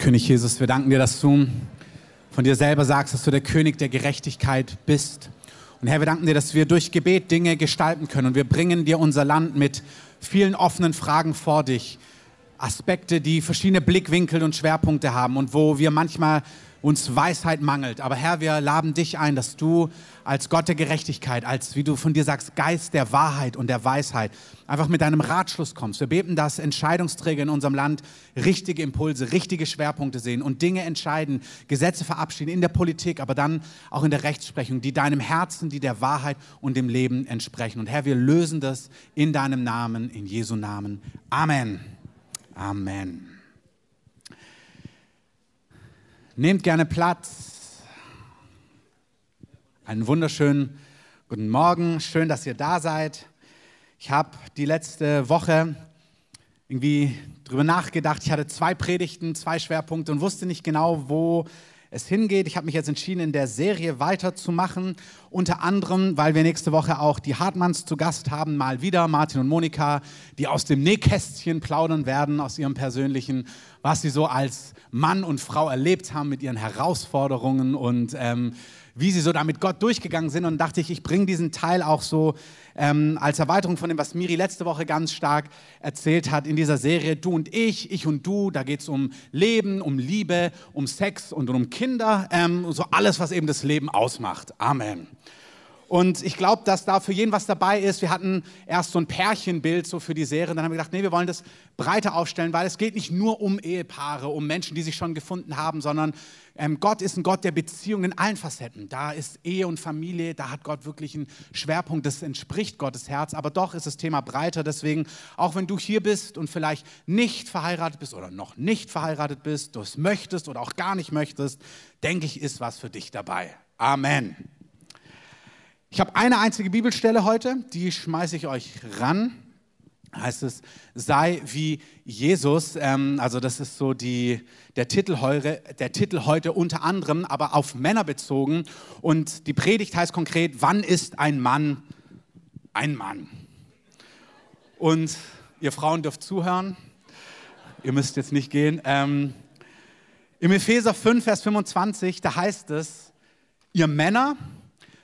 König Jesus, wir danken dir, dass du von dir selber sagst, dass du der König der Gerechtigkeit bist. Und Herr, wir danken dir, dass wir durch Gebet Dinge gestalten können. Und wir bringen dir unser Land mit vielen offenen Fragen vor dich. Aspekte, die verschiedene Blickwinkel und Schwerpunkte haben und wo wir manchmal uns Weisheit mangelt. Aber Herr, wir laden dich ein, dass du als Gott der Gerechtigkeit, als, wie du von dir sagst, Geist der Wahrheit und der Weisheit, einfach mit deinem Ratschluss kommst. Wir beten, dass Entscheidungsträger in unserem Land richtige Impulse, richtige Schwerpunkte sehen und Dinge entscheiden, Gesetze verabschieden in der Politik, aber dann auch in der Rechtsprechung, die deinem Herzen, die der Wahrheit und dem Leben entsprechen. Und Herr, wir lösen das in deinem Namen, in Jesu Namen. Amen. Amen. Nehmt gerne Platz. Einen wunderschönen guten Morgen. Schön, dass ihr da seid. Ich habe die letzte Woche irgendwie drüber nachgedacht. Ich hatte zwei Predigten, zwei Schwerpunkte und wusste nicht genau, wo es hingeht. Ich habe mich jetzt entschieden, in der Serie weiterzumachen. Unter anderem, weil wir nächste Woche auch die Hartmanns zu Gast haben, mal wieder, Martin und Monika, die aus dem Nähkästchen plaudern werden, aus ihrem persönlichen, was sie so als Mann und Frau erlebt haben mit ihren Herausforderungen und ähm, wie sie so damit Gott durchgegangen sind. Und dachte ich, ich bringe diesen Teil auch so ähm, als Erweiterung von dem, was Miri letzte Woche ganz stark erzählt hat in dieser Serie. Du und ich, ich und du, da geht es um Leben, um Liebe, um Sex und um Kinder. Ähm, so alles, was eben das Leben ausmacht. Amen. Und ich glaube, dass da für jeden was dabei ist. Wir hatten erst so ein Pärchenbild so für die Serie. Dann haben wir gedacht, nee, wir wollen das breiter aufstellen, weil es geht nicht nur um Ehepaare, um Menschen, die sich schon gefunden haben, sondern ähm, Gott ist ein Gott der Beziehungen in allen Facetten. Da ist Ehe und Familie, da hat Gott wirklich einen Schwerpunkt. Das entspricht Gottes Herz. Aber doch ist das Thema breiter. Deswegen, auch wenn du hier bist und vielleicht nicht verheiratet bist oder noch nicht verheiratet bist, du es möchtest oder auch gar nicht möchtest, denke ich, ist was für dich dabei. Amen. Ich habe eine einzige Bibelstelle heute, die schmeiße ich euch ran. Heißt es, sei wie Jesus. Ähm, also das ist so die, der, Titel heute, der Titel heute unter anderem, aber auf Männer bezogen. Und die Predigt heißt konkret, wann ist ein Mann ein Mann? Und ihr Frauen dürft zuhören. Ihr müsst jetzt nicht gehen. Ähm, Im Epheser 5, Vers 25, da heißt es, ihr Männer,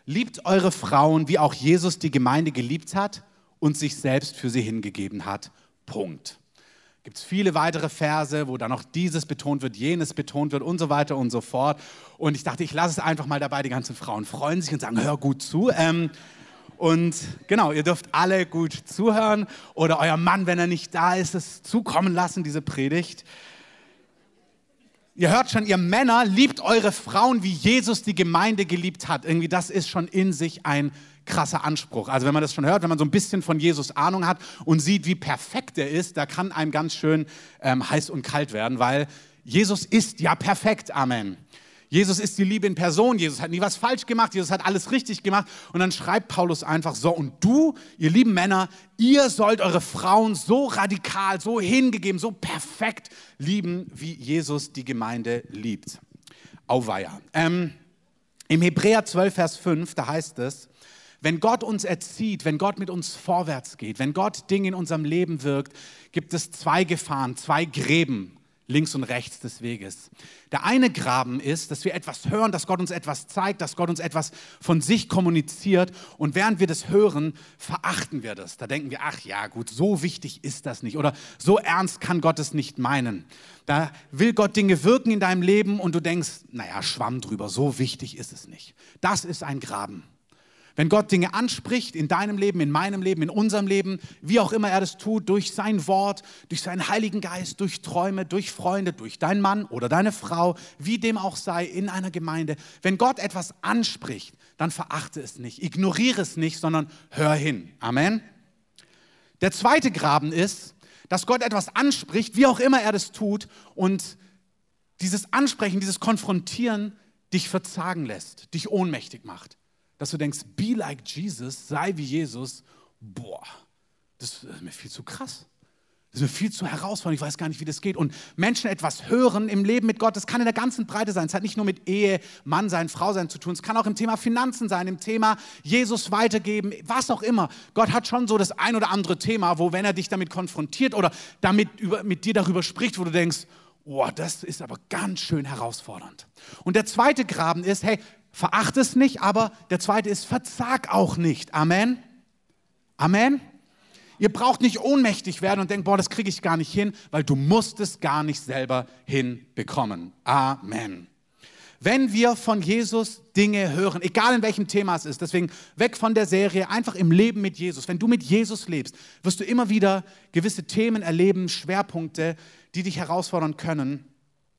Liebt eure Frauen, wie auch Jesus die Gemeinde geliebt hat und sich selbst für sie hingegeben hat. Punkt. Gibt es viele weitere Verse, wo dann noch dieses betont wird, jenes betont wird und so weiter und so fort. Und ich dachte, ich lasse es einfach mal dabei. Die ganzen Frauen freuen sich und sagen, hör gut zu. Ähm, und genau, ihr dürft alle gut zuhören oder euer Mann, wenn er nicht da ist, es zukommen lassen, diese Predigt. Ihr hört schon, ihr Männer liebt eure Frauen, wie Jesus die Gemeinde geliebt hat. Irgendwie, das ist schon in sich ein krasser Anspruch. Also wenn man das schon hört, wenn man so ein bisschen von Jesus Ahnung hat und sieht, wie perfekt er ist, da kann einem ganz schön ähm, heiß und kalt werden, weil Jesus ist ja perfekt. Amen. Jesus ist die Liebe in Person. Jesus hat nie was falsch gemacht. Jesus hat alles richtig gemacht. Und dann schreibt Paulus einfach so, und du, ihr lieben Männer, ihr sollt eure Frauen so radikal, so hingegeben, so perfekt lieben, wie Jesus die Gemeinde liebt. Auweia. Ähm, Im Hebräer 12, Vers 5, da heißt es, wenn Gott uns erzieht, wenn Gott mit uns vorwärts geht, wenn Gott Dinge in unserem Leben wirkt, gibt es zwei Gefahren, zwei Gräben, links und rechts des Weges. Der eine Graben ist, dass wir etwas hören, dass Gott uns etwas zeigt, dass Gott uns etwas von sich kommuniziert und während wir das hören, verachten wir das. Da denken wir, ach ja, gut, so wichtig ist das nicht oder so ernst kann Gott es nicht meinen. Da will Gott Dinge wirken in deinem Leben und du denkst, naja, schwamm drüber, so wichtig ist es nicht. Das ist ein Graben. Wenn Gott Dinge anspricht in deinem Leben, in meinem Leben, in unserem Leben, wie auch immer er das tut, durch sein Wort, durch seinen Heiligen Geist, durch Träume, durch Freunde, durch deinen Mann oder deine Frau, wie dem auch sei, in einer Gemeinde. Wenn Gott etwas anspricht, dann verachte es nicht, ignoriere es nicht, sondern hör hin. Amen. Der zweite Graben ist, dass Gott etwas anspricht, wie auch immer er das tut, und dieses Ansprechen, dieses Konfrontieren dich verzagen lässt, dich ohnmächtig macht dass du denkst, be like Jesus, sei wie Jesus, boah, das ist mir viel zu krass. Das ist mir viel zu herausfordernd, ich weiß gar nicht, wie das geht. Und Menschen etwas hören im Leben mit Gott, das kann in der ganzen Breite sein. Es hat nicht nur mit Ehe, Mann sein, Frau sein zu tun. Es kann auch im Thema Finanzen sein, im Thema Jesus weitergeben, was auch immer. Gott hat schon so das ein oder andere Thema, wo, wenn er dich damit konfrontiert oder damit über, mit dir darüber spricht, wo du denkst, oh, das ist aber ganz schön herausfordernd. Und der zweite Graben ist, hey, verachte es nicht, aber der zweite ist, verzag auch nicht. Amen. Amen. Ihr braucht nicht ohnmächtig werden und denken, boah, das kriege ich gar nicht hin, weil du musst es gar nicht selber hinbekommen. Amen. Wenn wir von Jesus Dinge hören, egal in welchem Thema es ist, deswegen weg von der Serie, einfach im Leben mit Jesus. Wenn du mit Jesus lebst, wirst du immer wieder gewisse Themen erleben, Schwerpunkte, die dich herausfordern können.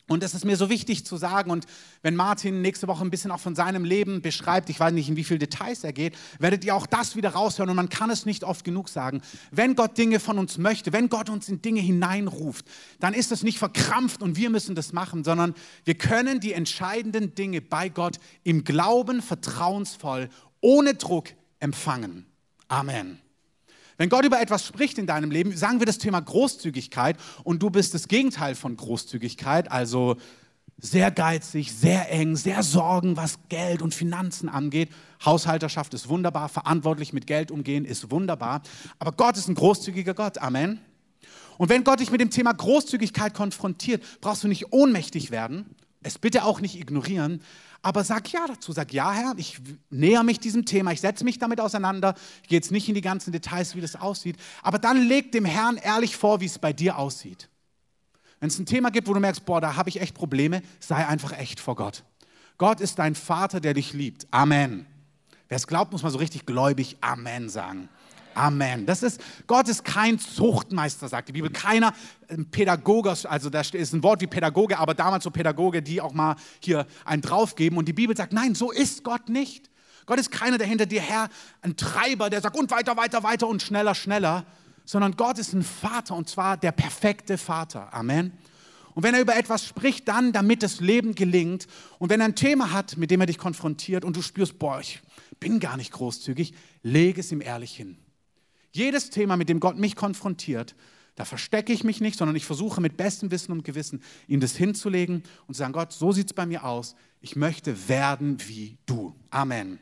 Und es ist mir so wichtig zu sagen, und wenn Martin nächste Woche ein bisschen auch von seinem Leben beschreibt, ich weiß nicht, in wie viele Details er geht, werdet ihr auch das wieder raushören. Und man kann es nicht oft genug sagen. Wenn Gott Dinge von uns möchte, wenn Gott uns in Dinge hineinruft, dann ist es nicht verkrampft und wir müssen das machen, sondern wir können die entscheidenden Dinge bei Gott im Glauben vertrauensvoll, ohne Druck empfangen. Amen. Wenn Gott über etwas spricht in deinem Leben, sagen wir das Thema Großzügigkeit und du bist das Gegenteil von Großzügigkeit, also sehr geizig, sehr eng, sehr sorgen, was Geld und Finanzen angeht. Haushalterschaft ist wunderbar, verantwortlich mit Geld umgehen ist wunderbar, aber Gott ist ein großzügiger Gott. Amen. Und wenn Gott dich mit dem Thema Großzügigkeit konfrontiert, brauchst du nicht ohnmächtig werden, es bitte auch nicht ignorieren, aber sag ja dazu, sag ja, Herr, ich näher mich diesem Thema, ich setze mich damit auseinander, ich gehe jetzt nicht in die ganzen Details, wie das aussieht, aber dann leg dem Herrn ehrlich vor, wie es bei dir aussieht. Wenn es ein Thema gibt, wo du merkst, boah, da habe ich echt Probleme, sei einfach echt vor Gott. Gott ist dein Vater, der dich liebt. Amen. Wer es glaubt, muss mal so richtig gläubig Amen sagen. Amen. Das ist, Gott ist kein Zuchtmeister, sagt die Bibel. Keiner Pädagoge, also da ist ein Wort wie Pädagoge, aber damals so Pädagoge, die auch mal hier einen draufgeben. Und die Bibel sagt, nein, so ist Gott nicht. Gott ist keiner, der hinter dir her, ein Treiber, der sagt, und weiter, weiter, weiter und schneller, schneller, sondern Gott ist ein Vater und zwar der perfekte Vater. Amen. Und wenn er über etwas spricht, dann, damit das Leben gelingt. Und wenn er ein Thema hat, mit dem er dich konfrontiert und du spürst, boah, ich bin gar nicht großzügig, lege es ihm ehrlich hin. Jedes Thema, mit dem Gott mich konfrontiert, da verstecke ich mich nicht, sondern ich versuche mit bestem Wissen und Gewissen, ihm das hinzulegen und zu sagen, Gott, so sieht es bei mir aus. Ich möchte werden wie du. Amen.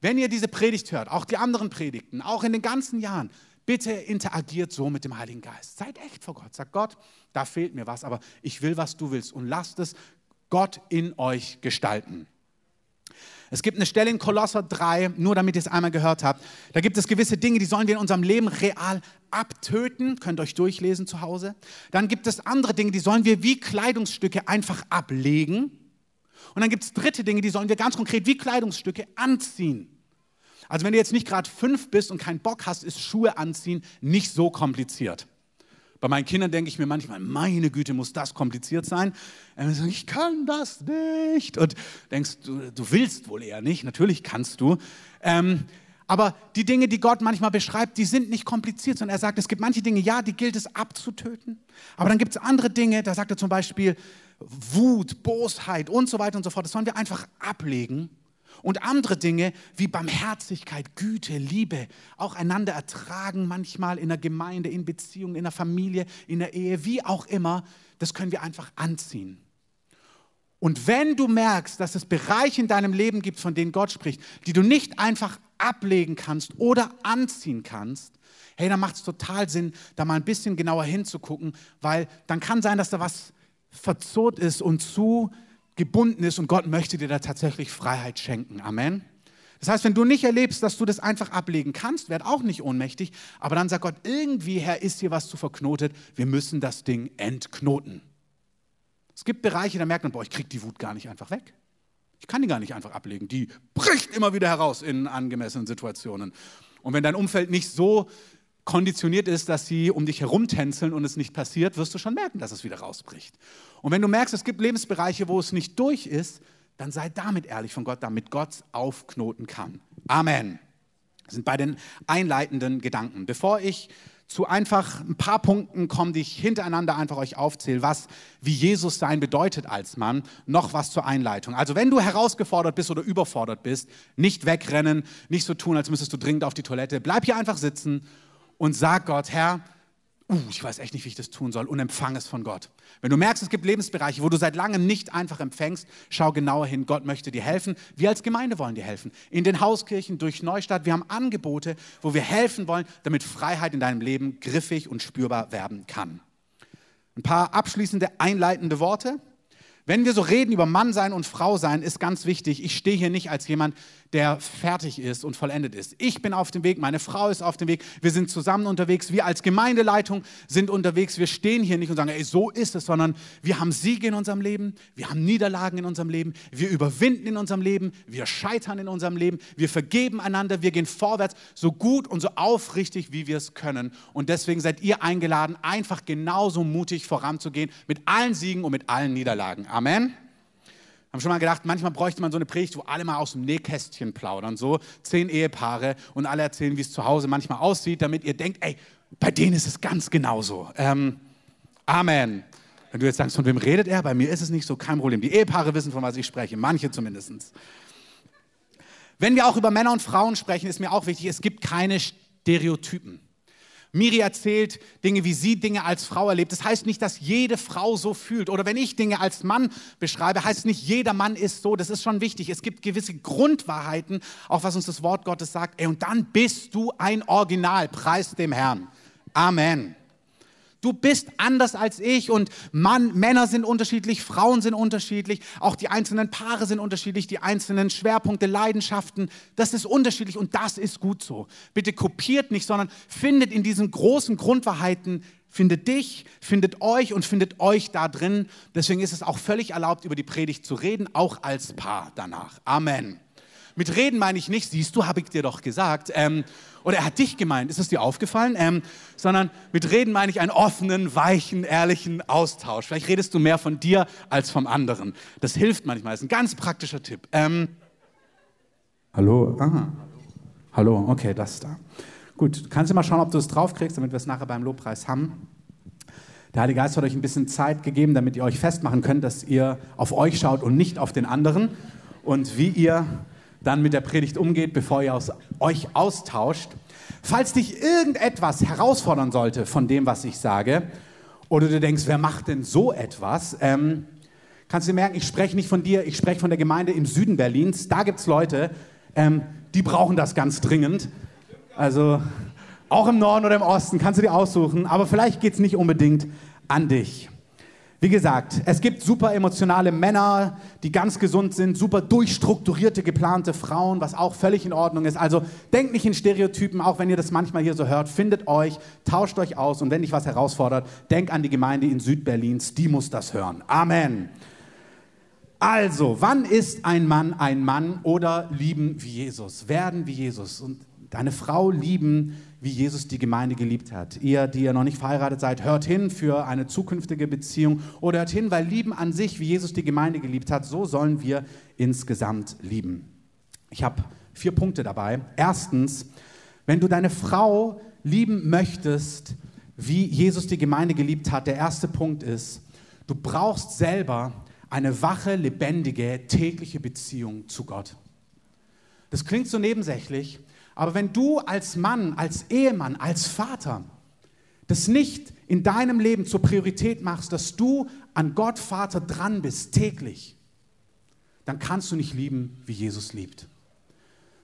Wenn ihr diese Predigt hört, auch die anderen Predigten, auch in den ganzen Jahren, bitte interagiert so mit dem Heiligen Geist. Seid echt vor Gott. Sagt Gott, da fehlt mir was, aber ich will, was du willst. Und lasst es Gott in euch gestalten. Es gibt eine Stelle in Kolosser 3, nur damit ihr es einmal gehört habt. Da gibt es gewisse Dinge, die sollen wir in unserem Leben real abtöten. Könnt euch durchlesen zu Hause. Dann gibt es andere Dinge, die sollen wir wie Kleidungsstücke einfach ablegen. Und dann gibt es dritte Dinge, die sollen wir ganz konkret wie Kleidungsstücke anziehen. Also wenn du jetzt nicht gerade fünf bist und keinen Bock hast, ist Schuhe anziehen nicht so kompliziert. Bei meinen Kindern denke ich mir manchmal, meine Güte, muss das kompliziert sein. Sagen, ich kann das nicht. Und denkst, du, du willst wohl eher nicht. Natürlich kannst du. Ähm, aber die Dinge, die Gott manchmal beschreibt, die sind nicht kompliziert, sondern er sagt, es gibt manche Dinge, ja, die gilt es abzutöten. Aber dann gibt es andere Dinge, da sagt er zum Beispiel Wut, Bosheit und so weiter und so fort. Das sollen wir einfach ablegen und andere Dinge wie Barmherzigkeit, Güte, Liebe, auch einander ertragen, manchmal in der Gemeinde, in Beziehungen, in der Familie, in der Ehe, wie auch immer, das können wir einfach anziehen. Und wenn du merkst, dass es Bereiche in deinem Leben gibt, von denen Gott spricht, die du nicht einfach ablegen kannst oder anziehen kannst, hey, dann macht es total Sinn, da mal ein bisschen genauer hinzugucken, weil dann kann sein, dass da was verzurrt ist und zu gebunden ist und Gott möchte dir da tatsächlich Freiheit schenken. Amen. Das heißt, wenn du nicht erlebst, dass du das einfach ablegen kannst, werd auch nicht ohnmächtig, aber dann sagt Gott, irgendwie, Herr, ist hier was zu verknotet, wir müssen das Ding entknoten. Es gibt Bereiche, da merkt man, boah, ich kriege die Wut gar nicht einfach weg. Ich kann die gar nicht einfach ablegen. Die bricht immer wieder heraus in angemessenen Situationen. Und wenn dein Umfeld nicht so konditioniert ist, dass sie um dich herumtänzeln und es nicht passiert, wirst du schon merken, dass es wieder rausbricht. Und wenn du merkst, es gibt Lebensbereiche, wo es nicht durch ist, dann sei damit ehrlich von Gott, damit Gott aufknoten kann. Amen. Das sind bei den einleitenden Gedanken. Bevor ich zu einfach ein paar Punkten komme, die ich hintereinander einfach euch aufzähle, was wie Jesus sein bedeutet als Mann, noch was zur Einleitung. Also wenn du herausgefordert bist oder überfordert bist, nicht wegrennen, nicht so tun, als müsstest du dringend auf die Toilette, bleib hier einfach sitzen und sag Gott, Herr, uh, ich weiß echt nicht, wie ich das tun soll und empfang es von Gott. Wenn du merkst, es gibt Lebensbereiche, wo du seit langem nicht einfach empfängst, schau genauer hin. Gott möchte dir helfen. Wir als Gemeinde wollen dir helfen. In den Hauskirchen, durch Neustadt, wir haben Angebote, wo wir helfen wollen, damit Freiheit in deinem Leben griffig und spürbar werden kann. Ein paar abschließende einleitende Worte. Wenn wir so reden über Mann sein und Frau sein, ist ganz wichtig, ich stehe hier nicht als jemand, der fertig ist und vollendet ist. Ich bin auf dem Weg, meine Frau ist auf dem Weg, wir sind zusammen unterwegs, wir als Gemeindeleitung sind unterwegs, wir stehen hier nicht und sagen, ey, so ist es, sondern wir haben Siege in unserem Leben, wir haben Niederlagen in unserem Leben, wir überwinden in unserem Leben, wir scheitern in unserem Leben, wir vergeben einander, wir gehen vorwärts, so gut und so aufrichtig, wie wir es können. Und deswegen seid ihr eingeladen, einfach genauso mutig voranzugehen mit allen Siegen und mit allen Niederlagen. Amen haben schon mal gedacht, manchmal bräuchte man so eine Predigt, wo alle mal aus dem Nähkästchen plaudern, so zehn Ehepaare und alle erzählen, wie es zu Hause manchmal aussieht, damit ihr denkt, ey, bei denen ist es ganz genauso. Ähm, Amen. Wenn du jetzt sagst, von wem redet er? Bei mir ist es nicht so, kein Problem. Die Ehepaare wissen, von was ich spreche, manche zumindest. Wenn wir auch über Männer und Frauen sprechen, ist mir auch wichtig, es gibt keine Stereotypen. Miri erzählt Dinge, wie sie Dinge als Frau erlebt. Das heißt nicht, dass jede Frau so fühlt. Oder wenn ich Dinge als Mann beschreibe, heißt nicht, jeder Mann ist so. Das ist schon wichtig. Es gibt gewisse Grundwahrheiten, auch was uns das Wort Gottes sagt. Ey, und dann bist du ein Original. Preis dem Herrn. Amen. Du bist anders als ich und Mann, Männer sind unterschiedlich, Frauen sind unterschiedlich, auch die einzelnen Paare sind unterschiedlich, die einzelnen Schwerpunkte, Leidenschaften, das ist unterschiedlich und das ist gut so. Bitte kopiert nicht, sondern findet in diesen großen Grundwahrheiten, findet dich, findet euch und findet euch da drin. Deswegen ist es auch völlig erlaubt, über die Predigt zu reden, auch als Paar danach. Amen. Mit reden meine ich nicht, siehst du, habe ich dir doch gesagt. Ähm, oder er hat dich gemeint, ist es dir aufgefallen? Ähm, sondern mit reden meine ich einen offenen, weichen, ehrlichen Austausch. Vielleicht redest du mehr von dir als vom anderen. Das hilft manchmal, das ist ein ganz praktischer Tipp. Ähm, hallo? Aha. Hallo, okay, das da. Gut, kannst du mal schauen, ob du es draufkriegst, damit wir es nachher beim Lobpreis haben. Der Heilige Geist hat euch ein bisschen Zeit gegeben, damit ihr euch festmachen könnt, dass ihr auf euch schaut und nicht auf den anderen und wie ihr dann mit der Predigt umgeht, bevor ihr aus, euch austauscht. Falls dich irgendetwas herausfordern sollte von dem, was ich sage, oder du denkst, wer macht denn so etwas, ähm, kannst du merken, ich spreche nicht von dir, ich spreche von der Gemeinde im Süden Berlins. Da gibt es Leute, ähm, die brauchen das ganz dringend. Also auch im Norden oder im Osten kannst du dir aussuchen, aber vielleicht geht es nicht unbedingt an dich. Wie gesagt, es gibt super emotionale Männer, die ganz gesund sind, super durchstrukturierte, geplante Frauen, was auch völlig in Ordnung ist. Also denkt nicht in Stereotypen, auch wenn ihr das manchmal hier so hört. Findet euch, tauscht euch aus und wenn dich was herausfordert, denk an die Gemeinde in Südberlins, die muss das hören. Amen. Also, wann ist ein Mann ein Mann oder lieben wie Jesus? Werden wie Jesus und deine Frau lieben wie Jesus die Gemeinde geliebt hat. Ihr, die ihr noch nicht verheiratet seid, hört hin für eine zukünftige Beziehung oder hört hin, weil Lieben an sich, wie Jesus die Gemeinde geliebt hat, so sollen wir insgesamt lieben. Ich habe vier Punkte dabei. Erstens, wenn du deine Frau lieben möchtest, wie Jesus die Gemeinde geliebt hat, der erste Punkt ist, du brauchst selber eine wache, lebendige, tägliche Beziehung zu Gott. Das klingt so nebensächlich, aber wenn du als Mann, als Ehemann, als Vater das nicht in deinem Leben zur Priorität machst, dass du an Gott Vater dran bist, täglich, dann kannst du nicht lieben, wie Jesus liebt.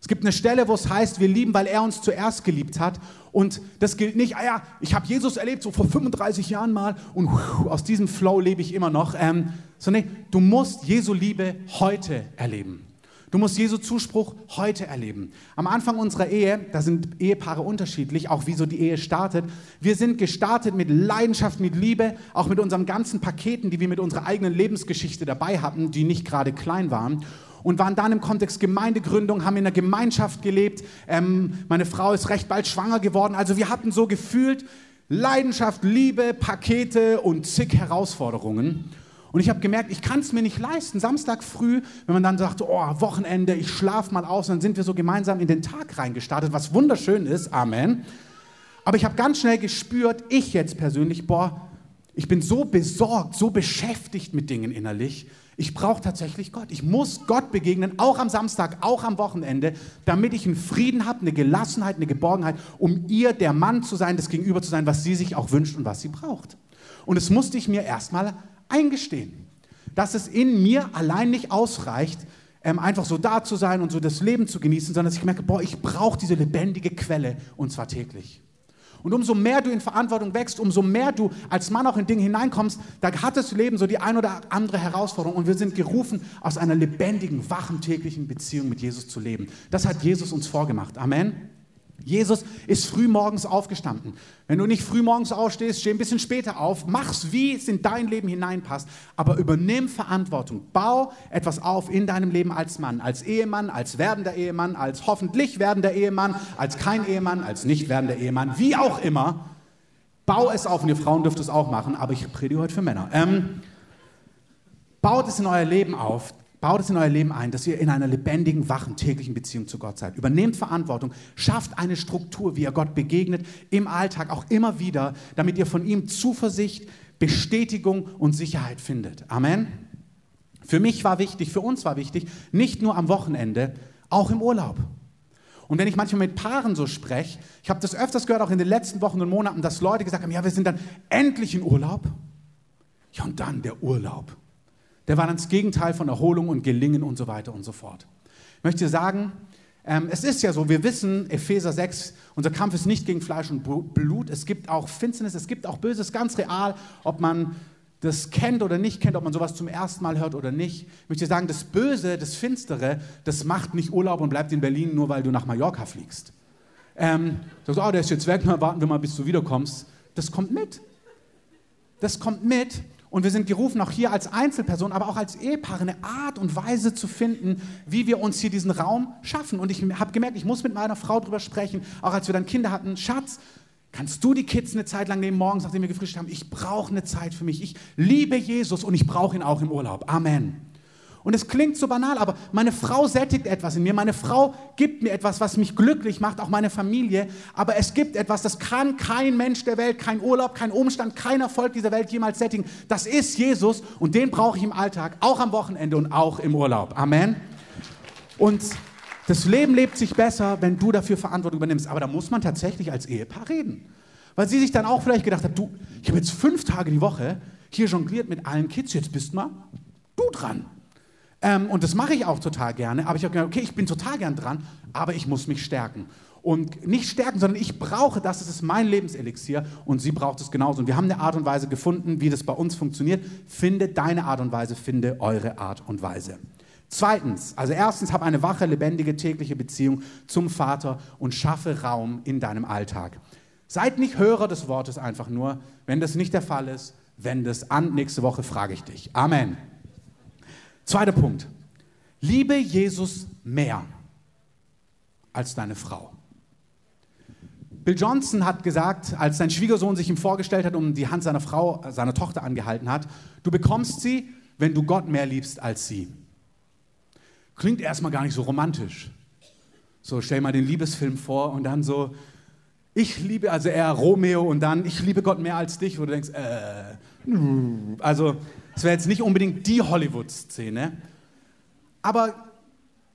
Es gibt eine Stelle, wo es heißt, wir lieben, weil er uns zuerst geliebt hat. Und das gilt nicht, ah ja, ich habe Jesus erlebt, so vor 35 Jahren mal, und aus diesem Flow lebe ich immer noch. Ähm, sondern nee, du musst Jesu Liebe heute erleben. Du musst Jesu Zuspruch heute erleben. Am Anfang unserer Ehe, da sind Ehepaare unterschiedlich, auch wie so die Ehe startet. Wir sind gestartet mit Leidenschaft, mit Liebe, auch mit unseren ganzen Paketen, die wir mit unserer eigenen Lebensgeschichte dabei hatten, die nicht gerade klein waren. Und waren dann im Kontext Gemeindegründung, haben in einer Gemeinschaft gelebt. Ähm, meine Frau ist recht bald schwanger geworden. Also wir hatten so gefühlt Leidenschaft, Liebe, Pakete und zig Herausforderungen. Und ich habe gemerkt, ich kann es mir nicht leisten. Samstag früh, wenn man dann sagt, oh, Wochenende, ich schlafe mal aus, dann sind wir so gemeinsam in den Tag reingestartet, was wunderschön ist. Amen. Aber ich habe ganz schnell gespürt, ich jetzt persönlich, boah, ich bin so besorgt, so beschäftigt mit Dingen innerlich. Ich brauche tatsächlich Gott. Ich muss Gott begegnen, auch am Samstag, auch am Wochenende, damit ich einen Frieden habe, eine Gelassenheit, eine Geborgenheit, um ihr der Mann zu sein, das Gegenüber zu sein, was sie sich auch wünscht und was sie braucht. Und es musste ich mir erstmal eingestehen, dass es in mir allein nicht ausreicht, ähm, einfach so da zu sein und so das Leben zu genießen, sondern dass ich merke, boah, ich brauche diese lebendige Quelle und zwar täglich. Und umso mehr du in Verantwortung wächst, umso mehr du als Mann auch in Dinge hineinkommst, da hat das Leben so die ein oder andere Herausforderung. Und wir sind gerufen, aus einer lebendigen, wachen, täglichen Beziehung mit Jesus zu leben. Das hat Jesus uns vorgemacht. Amen. Jesus ist früh morgens aufgestanden. Wenn du nicht früh morgens aufstehst, steh ein bisschen später auf, mach's, wie es in dein Leben hineinpasst, aber übernimm Verantwortung. Bau etwas auf in deinem Leben als Mann, als Ehemann, als werdender Ehemann, als hoffentlich werdender Ehemann, als kein Ehemann, als nicht werdender Ehemann, wie auch immer. Bau es auf und ihr Frauen dürft es auch machen, aber ich predige heute für Männer. Ähm, baut es in euer Leben auf, Baut es in euer Leben ein, dass ihr in einer lebendigen, wachen, täglichen Beziehung zu Gott seid. Übernehmt Verantwortung, schafft eine Struktur, wie ihr Gott begegnet, im Alltag auch immer wieder, damit ihr von ihm Zuversicht, Bestätigung und Sicherheit findet. Amen. Für mich war wichtig, für uns war wichtig, nicht nur am Wochenende, auch im Urlaub. Und wenn ich manchmal mit Paaren so spreche, ich habe das öfters gehört, auch in den letzten Wochen und Monaten, dass Leute gesagt haben, ja, wir sind dann endlich in Urlaub. Ja, und dann der Urlaub der war dann das Gegenteil von Erholung und Gelingen und so weiter und so fort. Ich möchte sagen, ähm, es ist ja so, wir wissen, Epheser 6, unser Kampf ist nicht gegen Fleisch und Blut, es gibt auch Finsternis, es gibt auch Böses, ganz real, ob man das kennt oder nicht kennt, ob man sowas zum ersten Mal hört oder nicht. Ich möchte sagen, das Böse, das Finstere, das macht nicht Urlaub und bleibt in Berlin, nur weil du nach Mallorca fliegst. Ähm, sagst, oh, der ist jetzt weg, warten wir mal, bis du wiederkommst. Das kommt mit. Das kommt mit und wir sind gerufen, auch hier als Einzelperson, aber auch als Ehepaar, eine Art und Weise zu finden, wie wir uns hier diesen Raum schaffen. Und ich habe gemerkt, ich muss mit meiner Frau darüber sprechen, auch als wir dann Kinder hatten. Schatz, kannst du die Kids eine Zeit lang nehmen, morgens, nachdem wir gefrischt haben? Ich brauche eine Zeit für mich. Ich liebe Jesus und ich brauche ihn auch im Urlaub. Amen. Und es klingt so banal, aber meine Frau sättigt etwas in mir. Meine Frau gibt mir etwas, was mich glücklich macht, auch meine Familie. Aber es gibt etwas, das kann kein Mensch der Welt, kein Urlaub, kein Umstand, kein Erfolg dieser Welt jemals sättigen. Das ist Jesus und den brauche ich im Alltag, auch am Wochenende und auch im Urlaub. Amen. Und das Leben lebt sich besser, wenn du dafür Verantwortung übernimmst. Aber da muss man tatsächlich als Ehepaar reden. Weil sie sich dann auch vielleicht gedacht hat, du, ich habe jetzt fünf Tage die Woche hier jongliert mit allen Kids, jetzt bist mal du dran. Ähm, und das mache ich auch total gerne. Aber ich habe gedacht, okay, ich bin total gern dran, aber ich muss mich stärken. Und nicht stärken, sondern ich brauche das, das ist mein Lebenselixier und sie braucht es genauso. Und wir haben eine Art und Weise gefunden, wie das bei uns funktioniert. Finde deine Art und Weise, finde eure Art und Weise. Zweitens, also erstens, hab eine wache, lebendige, tägliche Beziehung zum Vater und schaffe Raum in deinem Alltag. Seid nicht Hörer des Wortes einfach nur. Wenn das nicht der Fall ist, wende es an. Nächste Woche frage ich dich. Amen. Zweiter Punkt. Liebe Jesus mehr als deine Frau. Bill Johnson hat gesagt, als sein Schwiegersohn sich ihm vorgestellt hat und die Hand seiner Frau, seiner Tochter angehalten hat, du bekommst sie, wenn du Gott mehr liebst als sie. Klingt erstmal gar nicht so romantisch. So, stell mal den Liebesfilm vor und dann so, ich liebe, also eher Romeo und dann, ich liebe Gott mehr als dich, wo du denkst, äh, also das wäre jetzt nicht unbedingt die Hollywood-Szene. Aber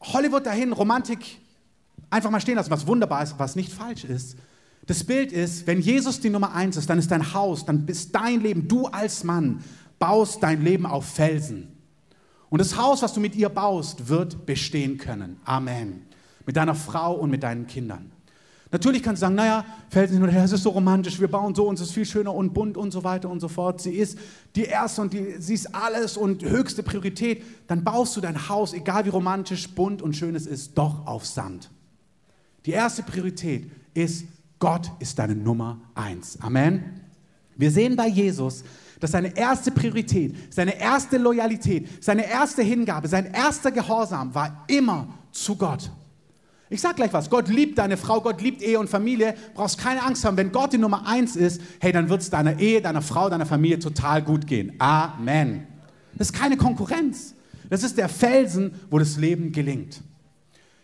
Hollywood dahin, Romantik, einfach mal stehen lassen, was wunderbar ist, was nicht falsch ist. Das Bild ist, wenn Jesus die Nummer eins ist, dann ist dein Haus, dann bist dein Leben, du als Mann baust dein Leben auf Felsen. Und das Haus, was du mit ihr baust, wird bestehen können. Amen. Mit deiner Frau und mit deinen Kindern. Natürlich kannst du sagen, naja, Felsen hin und her, es ist so romantisch, wir bauen so und es ist viel schöner und bunt und so weiter und so fort. Sie ist die erste und die, sie ist alles und höchste Priorität. Dann baust du dein Haus, egal wie romantisch, bunt und schön es ist, doch auf Sand. Die erste Priorität ist, Gott ist deine Nummer eins. Amen. Wir sehen bei Jesus, dass seine erste Priorität, seine erste Loyalität, seine erste Hingabe, sein erster Gehorsam war immer zu Gott. Ich sag gleich was. Gott liebt deine Frau, Gott liebt Ehe und Familie. Brauchst keine Angst haben. Wenn Gott die Nummer eins ist, hey, dann wird es deiner Ehe, deiner Frau, deiner Familie total gut gehen. Amen. Das ist keine Konkurrenz. Das ist der Felsen, wo das Leben gelingt.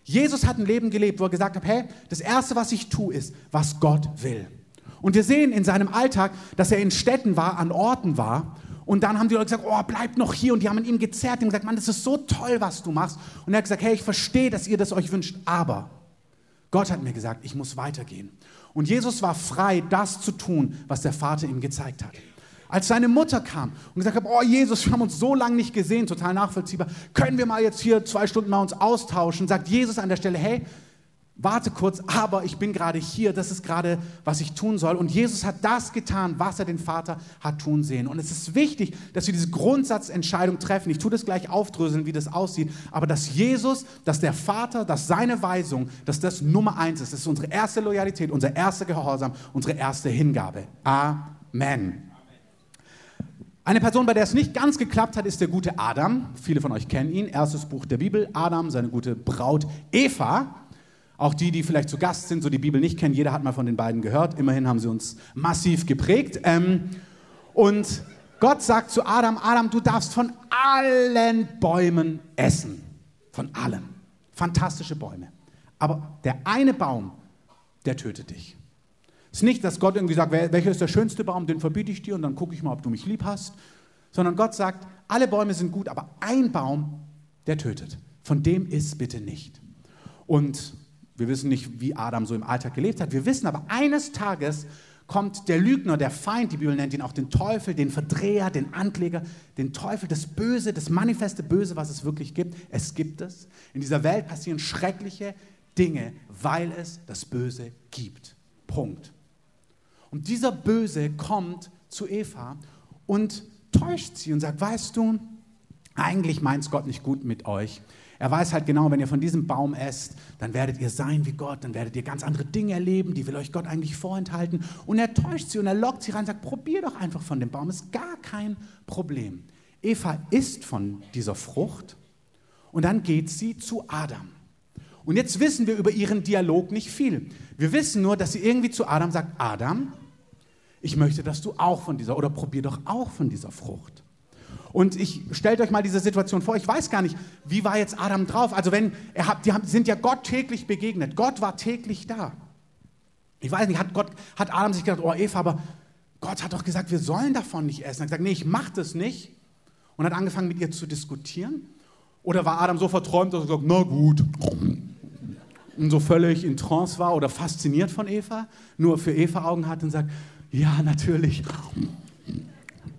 Jesus hat ein Leben gelebt, wo er gesagt hat, hey, das Erste, was ich tue, ist, was Gott will. Und wir sehen in seinem Alltag, dass er in Städten war, an Orten war und dann haben die Leute gesagt, oh, bleib noch hier. Und die haben ihn gezerrt und gesagt, Mann, das ist so toll, was du machst. Und er hat gesagt, hey, ich verstehe, dass ihr das euch wünscht, aber Gott hat mir gesagt, ich muss weitergehen. Und Jesus war frei, das zu tun, was der Vater ihm gezeigt hat. Als seine Mutter kam und gesagt hat, oh Jesus, wir haben uns so lange nicht gesehen, total nachvollziehbar, können wir mal jetzt hier zwei Stunden mal uns austauschen, sagt Jesus an der Stelle, hey, warte kurz, aber ich bin gerade hier, das ist gerade, was ich tun soll. Und Jesus hat das getan, was er den Vater hat tun sehen. Und es ist wichtig, dass wir diese Grundsatzentscheidung treffen. Ich tue das gleich aufdröseln, wie das aussieht, aber dass Jesus, dass der Vater, dass seine Weisung, dass das Nummer eins ist. Das ist unsere erste Loyalität, unser erster Gehorsam, unsere erste Hingabe. Amen. Eine Person, bei der es nicht ganz geklappt hat, ist der gute Adam. Viele von euch kennen ihn. Erstes Buch der Bibel. Adam, seine gute Braut Eva. Auch die, die vielleicht zu Gast sind, so die Bibel nicht kennen, jeder hat mal von den beiden gehört. Immerhin haben sie uns massiv geprägt. Ähm, und Gott sagt zu Adam, Adam, du darfst von allen Bäumen essen. Von allen. Fantastische Bäume. Aber der eine Baum, der tötet dich. Es ist nicht, dass Gott irgendwie sagt, welcher ist der schönste Baum, den verbiete ich dir und dann gucke ich mal, ob du mich lieb hast. Sondern Gott sagt, alle Bäume sind gut, aber ein Baum, der tötet. Von dem ist bitte nicht. Und wir wissen nicht, wie Adam so im Alltag gelebt hat. Wir wissen aber, eines Tages kommt der Lügner, der Feind, die Bibel nennt ihn auch den Teufel, den Verdreher, den Ankläger, den Teufel, das Böse, das manifeste Böse, was es wirklich gibt. Es gibt es. In dieser Welt passieren schreckliche Dinge, weil es das Böse gibt. Punkt. Und dieser Böse kommt zu Eva und täuscht sie und sagt, weißt du, eigentlich meint Gott nicht gut mit euch. Er weiß halt genau, wenn ihr von diesem Baum esst, dann werdet ihr sein wie Gott, dann werdet ihr ganz andere Dinge erleben, die will euch Gott eigentlich vorenthalten. Und er täuscht sie und er lockt sie rein und sagt, probier doch einfach von dem Baum, ist gar kein Problem. Eva isst von dieser Frucht und dann geht sie zu Adam. Und jetzt wissen wir über ihren Dialog nicht viel. Wir wissen nur, dass sie irgendwie zu Adam sagt, Adam, ich möchte, dass du auch von dieser, oder probier doch auch von dieser Frucht. Und ich stellt euch mal diese Situation vor. Ich weiß gar nicht, wie war jetzt Adam drauf? Also wenn er hat, die sind ja Gott täglich begegnet. Gott war täglich da. Ich weiß nicht, hat Gott, hat Adam sich gedacht, oh Eva, aber Gott hat doch gesagt, wir sollen davon nicht essen. Er hat gesagt, nee, ich mach das nicht. Und hat angefangen mit ihr zu diskutieren. Oder war Adam so verträumt, dass er gesagt, na gut. Und so völlig in Trance war oder fasziniert von Eva, nur für Eva Augen hat und sagt, ja, natürlich.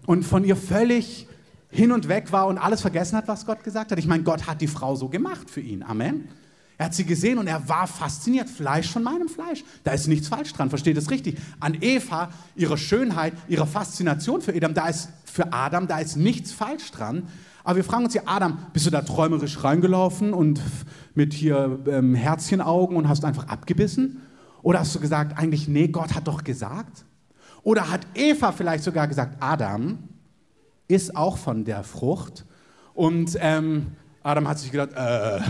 Und von ihr völlig hin und weg war und alles vergessen hat, was Gott gesagt hat. Ich meine, Gott hat die Frau so gemacht für ihn. Amen. Er hat sie gesehen und er war fasziniert. Fleisch von meinem Fleisch. Da ist nichts falsch dran, versteht es richtig. An Eva, ihre Schönheit, ihre Faszination für Adam, da ist für Adam, da ist nichts falsch dran. Aber wir fragen uns ja, Adam, bist du da träumerisch reingelaufen und mit hier ähm, Herzchenaugen und hast einfach abgebissen? Oder hast du gesagt, eigentlich, nee, Gott hat doch gesagt? Oder hat Eva vielleicht sogar gesagt, Adam, ist auch von der Frucht. Und ähm, Adam hat sich gedacht, äh,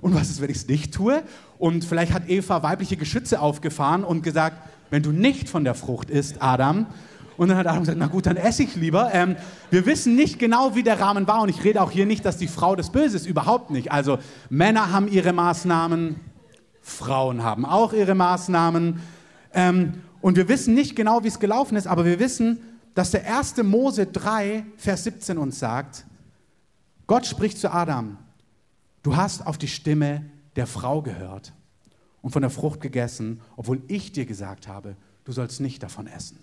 und was ist, wenn ich es nicht tue? Und vielleicht hat Eva weibliche Geschütze aufgefahren und gesagt, wenn du nicht von der Frucht isst, Adam, und dann hat Adam gesagt, na gut, dann esse ich lieber. Ähm, wir wissen nicht genau, wie der Rahmen war. Und ich rede auch hier nicht, dass die Frau des Böses überhaupt nicht. Also Männer haben ihre Maßnahmen, Frauen haben auch ihre Maßnahmen. Ähm, und wir wissen nicht genau, wie es gelaufen ist, aber wir wissen, dass der 1. Mose 3, Vers 17 uns sagt, Gott spricht zu Adam, du hast auf die Stimme der Frau gehört und von der Frucht gegessen, obwohl ich dir gesagt habe, du sollst nicht davon essen.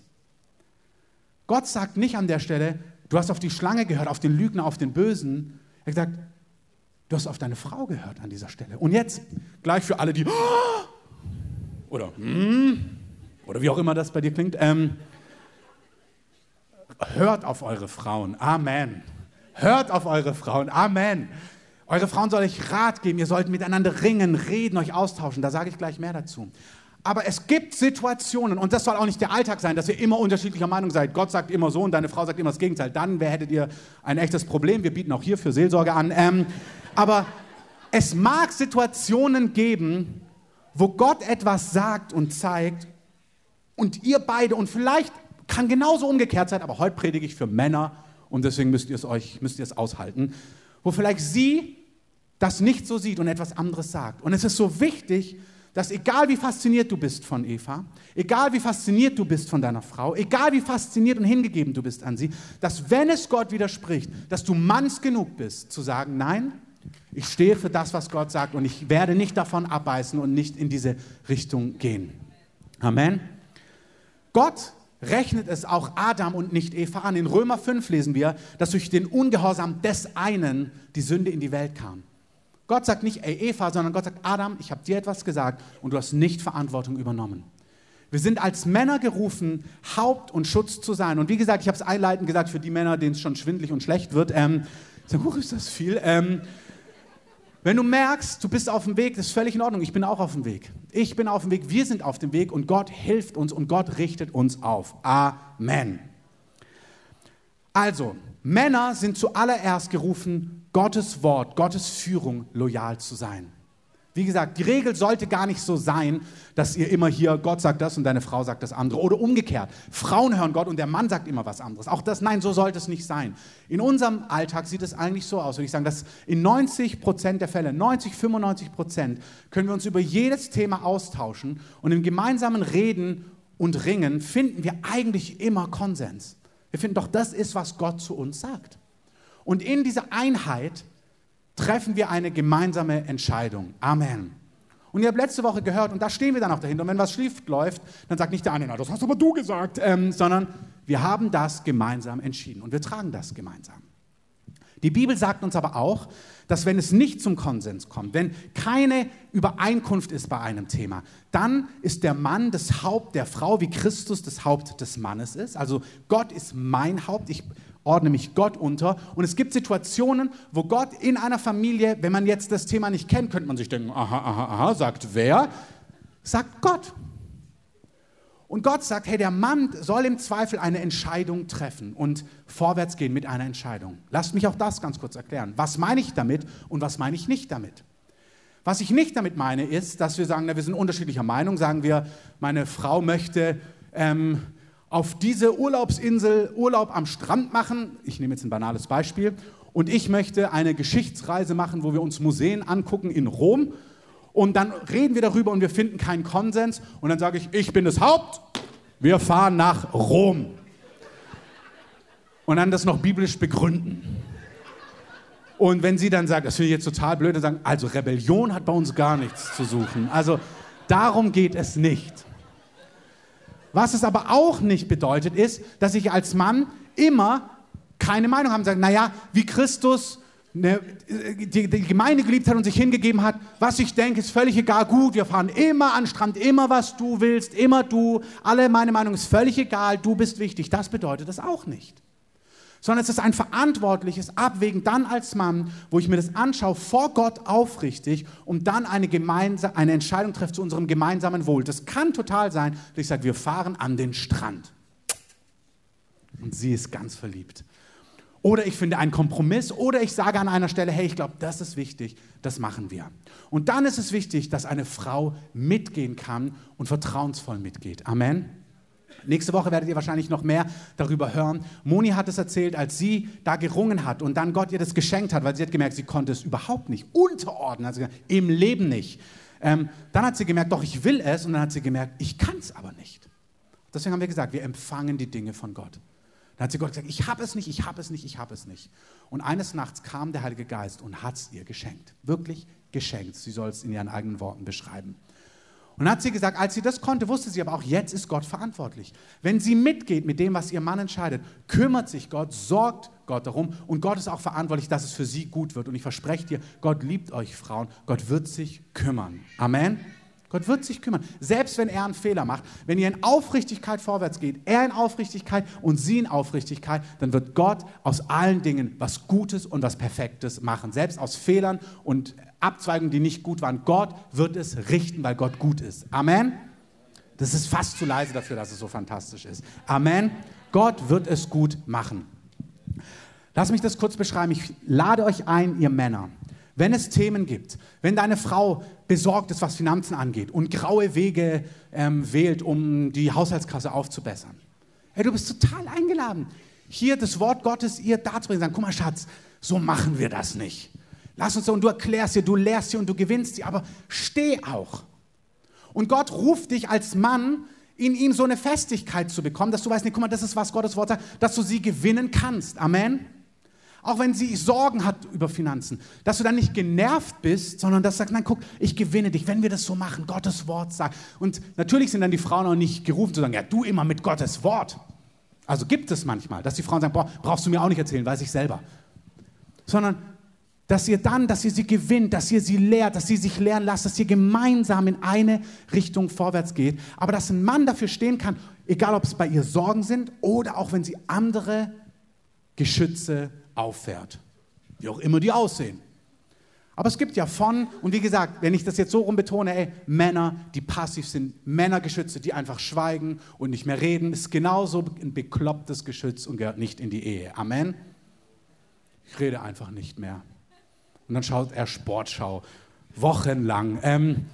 Gott sagt nicht an der Stelle, du hast auf die Schlange gehört, auf den Lügner, auf den Bösen. Er sagt, du hast auf deine Frau gehört an dieser Stelle. Und jetzt gleich für alle, die oder hm, oder wie auch immer das bei dir klingt. Ähm, hört auf eure Frauen. Amen. Hört auf eure Frauen. Amen. Eure Frauen sollen euch Rat geben. Ihr sollt miteinander ringen, reden, euch austauschen. Da sage ich gleich mehr dazu. Aber es gibt Situationen, und das soll auch nicht der Alltag sein, dass ihr immer unterschiedlicher Meinung seid. Gott sagt immer so und deine Frau sagt immer das Gegenteil. Dann hättet ihr ein echtes Problem. Wir bieten auch hier für Seelsorge an. Ähm, aber es mag Situationen geben, wo Gott etwas sagt und zeigt und ihr beide und vielleicht kann genauso umgekehrt sein, aber heute predige ich für Männer und deswegen müsst ihr es euch, müsst ihr es aushalten, wo vielleicht sie das nicht so sieht und etwas anderes sagt. Und es ist so wichtig, dass egal wie fasziniert du bist von Eva, egal wie fasziniert du bist von deiner Frau, egal wie fasziniert und hingegeben du bist an sie, dass wenn es Gott widerspricht, dass du manns genug bist zu sagen, nein, ich stehe für das, was Gott sagt und ich werde nicht davon abbeißen und nicht in diese Richtung gehen. Amen. Gott rechnet es auch Adam und nicht Eva an. In Römer 5 lesen wir, dass durch den Ungehorsam des einen die Sünde in die Welt kam. Gott sagt nicht, ey Eva, sondern Gott sagt, Adam, ich habe dir etwas gesagt und du hast nicht Verantwortung übernommen. Wir sind als Männer gerufen, Haupt und Schutz zu sein. Und wie gesagt, ich habe es einleitend gesagt für die Männer, denen es schon schwindlig und schlecht wird. Ähm, sag, oh, ist das viel? Ähm, wenn du merkst, du bist auf dem Weg, das ist völlig in Ordnung. Ich bin auch auf dem Weg. Ich bin auf dem Weg, wir sind auf dem Weg und Gott hilft uns und Gott richtet uns auf. Amen. Also, Männer sind zuallererst gerufen, Gottes Wort, Gottes Führung loyal zu sein. Wie gesagt, die Regel sollte gar nicht so sein, dass ihr immer hier, Gott sagt das und deine Frau sagt das andere. Oder umgekehrt. Frauen hören Gott und der Mann sagt immer was anderes. Auch das, nein, so sollte es nicht sein. In unserem Alltag sieht es eigentlich so aus, würde ich sagen, dass in 90 Prozent der Fälle, 90, 95 Prozent, können wir uns über jedes Thema austauschen und im gemeinsamen Reden und Ringen finden wir eigentlich immer Konsens. Wir finden doch, das ist, was Gott zu uns sagt. Und in dieser Einheit treffen wir eine gemeinsame Entscheidung. Amen. Und ihr habt letzte Woche gehört, und da stehen wir dann auch dahinter. Und wenn was schief läuft, dann sagt nicht der eine, na, das hast aber du gesagt, ähm, sondern wir haben das gemeinsam entschieden und wir tragen das gemeinsam. Die Bibel sagt uns aber auch, dass wenn es nicht zum Konsens kommt, wenn keine Übereinkunft ist bei einem Thema, dann ist der Mann das Haupt der Frau, wie Christus das Haupt des Mannes ist. Also Gott ist mein Haupt, ich ordne mich Gott unter. Und es gibt Situationen, wo Gott in einer Familie, wenn man jetzt das Thema nicht kennt, könnte man sich denken, aha, aha, aha, sagt wer? Sagt Gott. Und Gott sagt, hey, der Mann soll im Zweifel eine Entscheidung treffen und vorwärts gehen mit einer Entscheidung. Lasst mich auch das ganz kurz erklären. Was meine ich damit und was meine ich nicht damit? Was ich nicht damit meine, ist, dass wir sagen, na, wir sind unterschiedlicher Meinung. Sagen wir, meine Frau möchte ähm, auf diese Urlaubsinsel Urlaub am Strand machen. Ich nehme jetzt ein banales Beispiel. Und ich möchte eine Geschichtsreise machen, wo wir uns Museen angucken in Rom und dann reden wir darüber und wir finden keinen Konsens und dann sage ich, ich bin das Haupt, wir fahren nach Rom. Und dann das noch biblisch begründen. Und wenn sie dann sagt, das finde ich jetzt total blöd, dann sagen, also Rebellion hat bei uns gar nichts zu suchen. Also darum geht es nicht. Was es aber auch nicht bedeutet, ist, dass ich als Mann immer keine Meinung habe und sage, naja, wie Christus ne, die, Gemeinde geliebt hat und sich hingegeben hat, was ich denke, ist völlig egal. Gut, wir fahren immer an den Strand, immer was du willst, immer du. Alle meine Meinung ist völlig egal, du bist wichtig. Das bedeutet das auch nicht. Sondern es ist ein verantwortliches Abwägen dann als Mann, wo ich mir das anschaue, vor Gott aufrichtig und dann eine, gemeinsame, eine Entscheidung treffe zu unserem gemeinsamen Wohl. Das kann total sein, dass ich sage, wir fahren an den Strand. Und sie ist ganz verliebt. Oder ich finde einen Kompromiss oder ich sage an einer Stelle, hey, ich glaube, das ist wichtig, das machen wir. Und dann ist es wichtig, dass eine Frau mitgehen kann und vertrauensvoll mitgeht. Amen. Nächste Woche werdet ihr wahrscheinlich noch mehr darüber hören. Moni hat es erzählt, als sie da gerungen hat und dann Gott ihr das geschenkt hat, weil sie hat gemerkt, sie konnte es überhaupt nicht unterordnen, also im Leben nicht. Ähm, dann hat sie gemerkt, doch, ich will es und dann hat sie gemerkt, ich kann es aber nicht. Deswegen haben wir gesagt, wir empfangen die Dinge von Gott. Dann hat sie Gott gesagt, ich habe es nicht, ich habe es nicht, ich habe es nicht. Und eines Nachts kam der Heilige Geist und hat es ihr geschenkt. Wirklich geschenkt. Sie soll es in ihren eigenen Worten beschreiben. Und hat sie gesagt, als sie das konnte, wusste sie aber auch, jetzt ist Gott verantwortlich. Wenn sie mitgeht mit dem, was ihr Mann entscheidet, kümmert sich Gott, sorgt Gott darum und Gott ist auch verantwortlich, dass es für sie gut wird. Und ich verspreche dir, Gott liebt euch Frauen, Gott wird sich kümmern. Amen. Gott wird sich kümmern. Selbst wenn er einen Fehler macht, wenn ihr in Aufrichtigkeit vorwärts geht, er in Aufrichtigkeit und sie in Aufrichtigkeit, dann wird Gott aus allen Dingen was Gutes und was Perfektes machen. Selbst aus Fehlern und Abzweigungen, die nicht gut waren. Gott wird es richten, weil Gott gut ist. Amen. Das ist fast zu leise dafür, dass es so fantastisch ist. Amen. Gott wird es gut machen. Lass mich das kurz beschreiben. Ich lade euch ein, ihr Männer. Wenn es Themen gibt, wenn deine Frau besorgt ist, was Finanzen angeht und graue Wege ähm, wählt, um die Haushaltskasse aufzubessern, hey, du bist total eingeladen, hier das Wort Gottes ihr darzubringen, sagen, guck mal Schatz, so machen wir das nicht. Lass uns so, und du erklärst sie, du lehrst sie und du gewinnst sie, aber steh auch. Und Gott ruft dich als Mann, in ihm so eine Festigkeit zu bekommen, dass du weißt, nee, guck mal, das ist, was Gottes Wort sagt, dass du sie gewinnen kannst. Amen. Auch wenn sie Sorgen hat über Finanzen, dass du dann nicht genervt bist, sondern dass du sagst, nein, guck, ich gewinne dich, wenn wir das so machen, Gottes Wort sagt. Und natürlich sind dann die Frauen auch nicht gerufen zu sagen, ja, du immer mit Gottes Wort. Also gibt es manchmal, dass die Frauen sagen, boah, brauchst du mir auch nicht erzählen, weiß ich selber. Sondern dass ihr dann, dass ihr sie gewinnt, dass ihr sie lehrt, dass sie sich lehren lasst, dass ihr gemeinsam in eine Richtung vorwärts geht. Aber dass ein Mann dafür stehen kann, egal ob es bei ihr Sorgen sind oder auch wenn sie andere Geschütze auffährt. Wie auch immer die aussehen. Aber es gibt ja von, und wie gesagt, wenn ich das jetzt so rum betone, ey, Männer, die passiv sind, Männergeschütze, die einfach schweigen und nicht mehr reden, ist genauso ein beklopptes Geschütz und gehört nicht in die Ehe. Amen. Ich rede einfach nicht mehr. Und dann schaut er Sportschau, wochenlang. Ähm,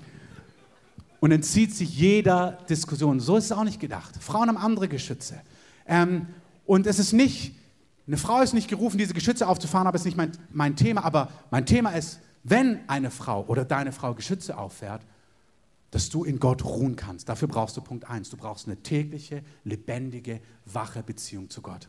und entzieht sich jeder Diskussion. So ist es auch nicht gedacht. Frauen haben andere Geschütze. Ähm, und es ist nicht, eine Frau ist nicht gerufen, diese Geschütze aufzufahren, aber es ist nicht mein, mein Thema. Aber mein Thema ist, wenn eine Frau oder deine Frau Geschütze auffährt, dass du in Gott ruhen kannst. Dafür brauchst du Punkt eins. Du brauchst eine tägliche, lebendige, wache Beziehung zu Gott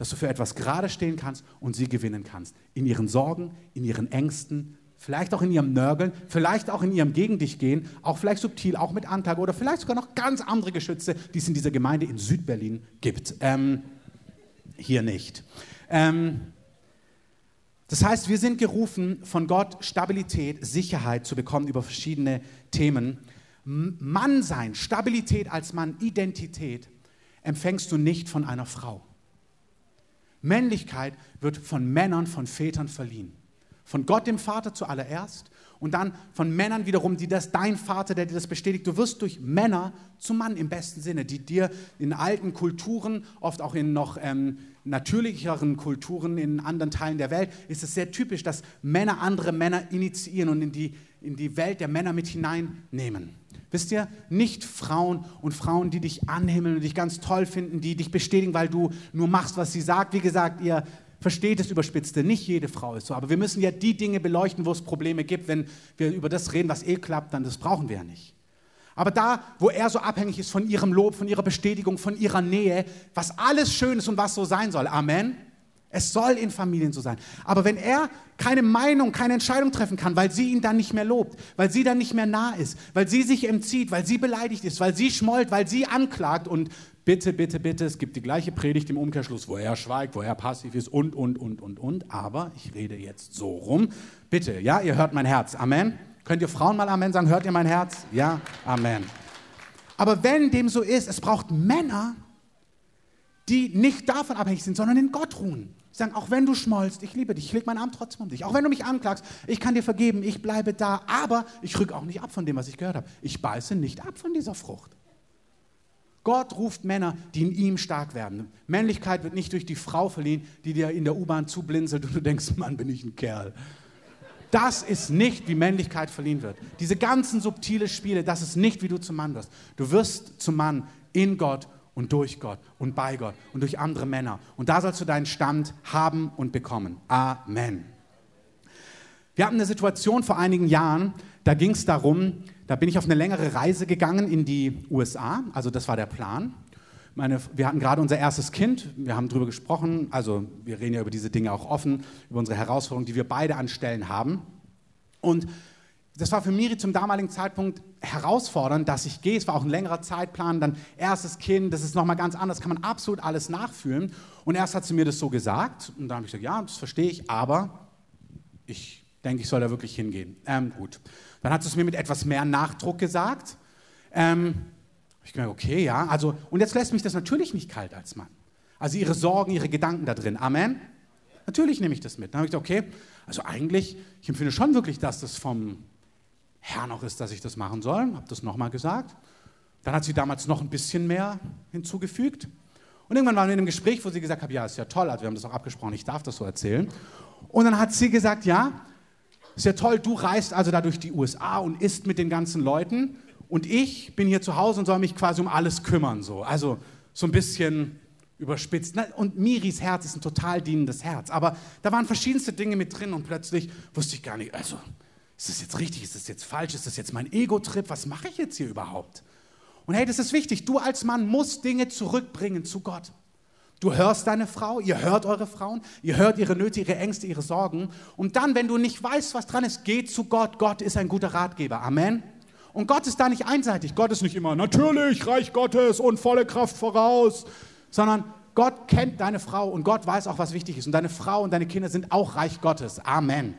dass du für etwas gerade stehen kannst und sie gewinnen kannst. In ihren Sorgen, in ihren Ängsten, vielleicht auch in ihrem Nörgeln, vielleicht auch in ihrem Gegen dich gehen, auch vielleicht subtil, auch mit Anklage oder vielleicht sogar noch ganz andere Geschütze, die es in dieser Gemeinde in Südberlin gibt. Ähm, hier nicht. Ähm, das heißt, wir sind gerufen, von Gott Stabilität, Sicherheit zu bekommen über verschiedene Themen. Mann sein, Stabilität als Mann, Identität empfängst du nicht von einer Frau. Männlichkeit wird von Männern, von Vätern verliehen. Von Gott dem Vater zuallererst und dann von Männern wiederum, die das, dein Vater, der dir das bestätigt. Du wirst durch Männer zum Mann im besten Sinne, die dir in alten Kulturen, oft auch in noch ähm, natürlicheren Kulturen in anderen Teilen der Welt, ist es sehr typisch, dass Männer andere Männer initiieren und in die, in die Welt der Männer mit hineinnehmen. Wisst ihr, nicht Frauen und Frauen, die dich anhimmeln und dich ganz toll finden, die dich bestätigen, weil du nur machst, was sie sagt. Wie gesagt, ihr versteht es überspitzte. Nicht jede Frau ist so. Aber wir müssen ja die Dinge beleuchten, wo es Probleme gibt. Wenn wir über das reden, was eh klappt, dann das brauchen wir ja nicht. Aber da, wo er so abhängig ist von ihrem Lob, von ihrer Bestätigung, von ihrer Nähe, was alles schön ist und was so sein soll. Amen. Es soll in Familien so sein. Aber wenn er keine Meinung, keine Entscheidung treffen kann, weil sie ihn dann nicht mehr lobt, weil sie dann nicht mehr nah ist, weil sie sich entzieht, weil sie beleidigt ist, weil sie schmollt, weil sie anklagt und bitte, bitte, bitte, es gibt die gleiche Predigt im Umkehrschluss, wo er schweigt, wo er passiv ist und, und, und, und, und. Aber ich rede jetzt so rum. Bitte, ja, ihr hört mein Herz. Amen. Könnt ihr Frauen mal Amen sagen? Hört ihr mein Herz? Ja, Amen. Aber wenn dem so ist, es braucht Männer, die nicht davon abhängig sind, sondern in Gott ruhen. Sie sagen, auch wenn du schmollst, ich liebe dich, ich lege meinen Arm trotzdem um dich. Auch wenn du mich anklagst, ich kann dir vergeben, ich bleibe da, aber ich rück auch nicht ab von dem, was ich gehört habe. Ich beiße nicht ab von dieser Frucht. Gott ruft Männer, die in ihm stark werden. Männlichkeit wird nicht durch die Frau verliehen, die dir in der U-Bahn zublinzelt und du denkst, Mann, bin ich ein Kerl. Das ist nicht, wie Männlichkeit verliehen wird. Diese ganzen subtile Spiele, das ist nicht, wie du zum Mann wirst. Du wirst zum Mann in Gott und durch Gott und bei Gott und durch andere Männer. Und da sollst du deinen Stand haben und bekommen. Amen. Wir hatten eine Situation vor einigen Jahren, da ging es darum, da bin ich auf eine längere Reise gegangen in die USA, also das war der Plan. Meine, wir hatten gerade unser erstes Kind, wir haben darüber gesprochen, also wir reden ja über diese Dinge auch offen, über unsere Herausforderungen, die wir beide an Stellen haben. Und das war für Miri zum damaligen Zeitpunkt herausfordernd, dass ich gehe. Es war auch ein längerer Zeitplan, dann erstes Kind, das ist nochmal ganz anders, kann man absolut alles nachfühlen. Und erst hat sie mir das so gesagt und dann habe ich gesagt, ja, das verstehe ich, aber ich denke, ich soll da wirklich hingehen. Ähm, gut. Dann hat sie es mir mit etwas mehr Nachdruck gesagt. Ähm, ich gedacht, okay, ja, also, und jetzt lässt mich das natürlich nicht kalt als Mann. Also ihre Sorgen, ihre Gedanken da drin. Amen. Natürlich nehme ich das mit. Dann habe ich gesagt, okay, also eigentlich, ich empfinde schon wirklich, dass das vom Herr noch ist, dass ich das machen soll. Habe das nochmal gesagt. Dann hat sie damals noch ein bisschen mehr hinzugefügt. Und irgendwann waren wir in einem Gespräch, wo sie gesagt hat, ja, ist ja toll, also wir haben das auch abgesprochen, ich darf das so erzählen. Und dann hat sie gesagt, ja, ist ja toll, du reist also da durch die USA und isst mit den ganzen Leuten und ich bin hier zu Hause und soll mich quasi um alles kümmern. So. Also so ein bisschen überspitzt. Und Miris Herz ist ein total dienendes Herz. Aber da waren verschiedenste Dinge mit drin und plötzlich wusste ich gar nicht, also ist das jetzt richtig, ist das jetzt falsch, ist das jetzt mein Ego-Trip, was mache ich jetzt hier überhaupt? Und hey, das ist wichtig, du als Mann musst Dinge zurückbringen zu Gott. Du hörst deine Frau, ihr hört eure Frauen, ihr hört ihre Nöte, ihre Ängste, ihre Sorgen. Und dann, wenn du nicht weißt, was dran ist, geh zu Gott. Gott ist ein guter Ratgeber. Amen. Und Gott ist da nicht einseitig. Gott ist nicht immer, natürlich, Reich Gottes und volle Kraft voraus, sondern Gott kennt deine Frau und Gott weiß auch, was wichtig ist. Und deine Frau und deine Kinder sind auch Reich Gottes. Amen.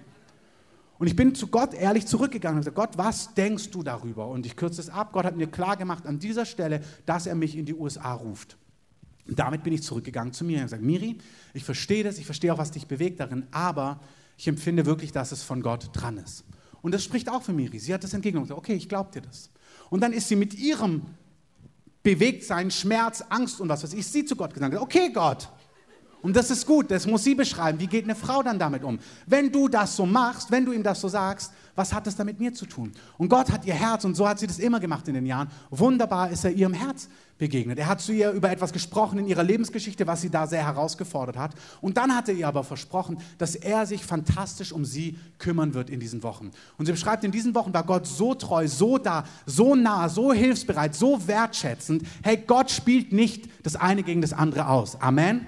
Und ich bin zu Gott ehrlich zurückgegangen und gesagt, Gott, was denkst du darüber? Und ich kürze es ab. Gott hat mir klar gemacht an dieser Stelle, dass er mich in die USA ruft. Und damit bin ich zurückgegangen zu mir und gesagt, Miri, ich verstehe das, ich verstehe auch, was dich bewegt darin, aber ich empfinde wirklich, dass es von Gott dran ist. Und das spricht auch für Miri. Sie hat das entgegengenommen und gesagt, okay, ich glaube dir das. Und dann ist sie mit ihrem Bewegtsein, Schmerz, Angst und was weiß ich, sie zu Gott gesagt, okay Gott, und das ist gut, das muss sie beschreiben. Wie geht eine Frau dann damit um? Wenn du das so machst, wenn du ihm das so sagst, was hat das dann mit mir zu tun? Und Gott hat ihr Herz, und so hat sie das immer gemacht in den Jahren, wunderbar ist er ihrem Herz begegnet. Er hat zu ihr über etwas gesprochen in ihrer Lebensgeschichte, was sie da sehr herausgefordert hat. Und dann hat er ihr aber versprochen, dass er sich fantastisch um sie kümmern wird in diesen Wochen. Und sie beschreibt, in diesen Wochen war Gott so treu, so da, so nah, so hilfsbereit, so wertschätzend. Hey, Gott spielt nicht das eine gegen das andere aus. Amen.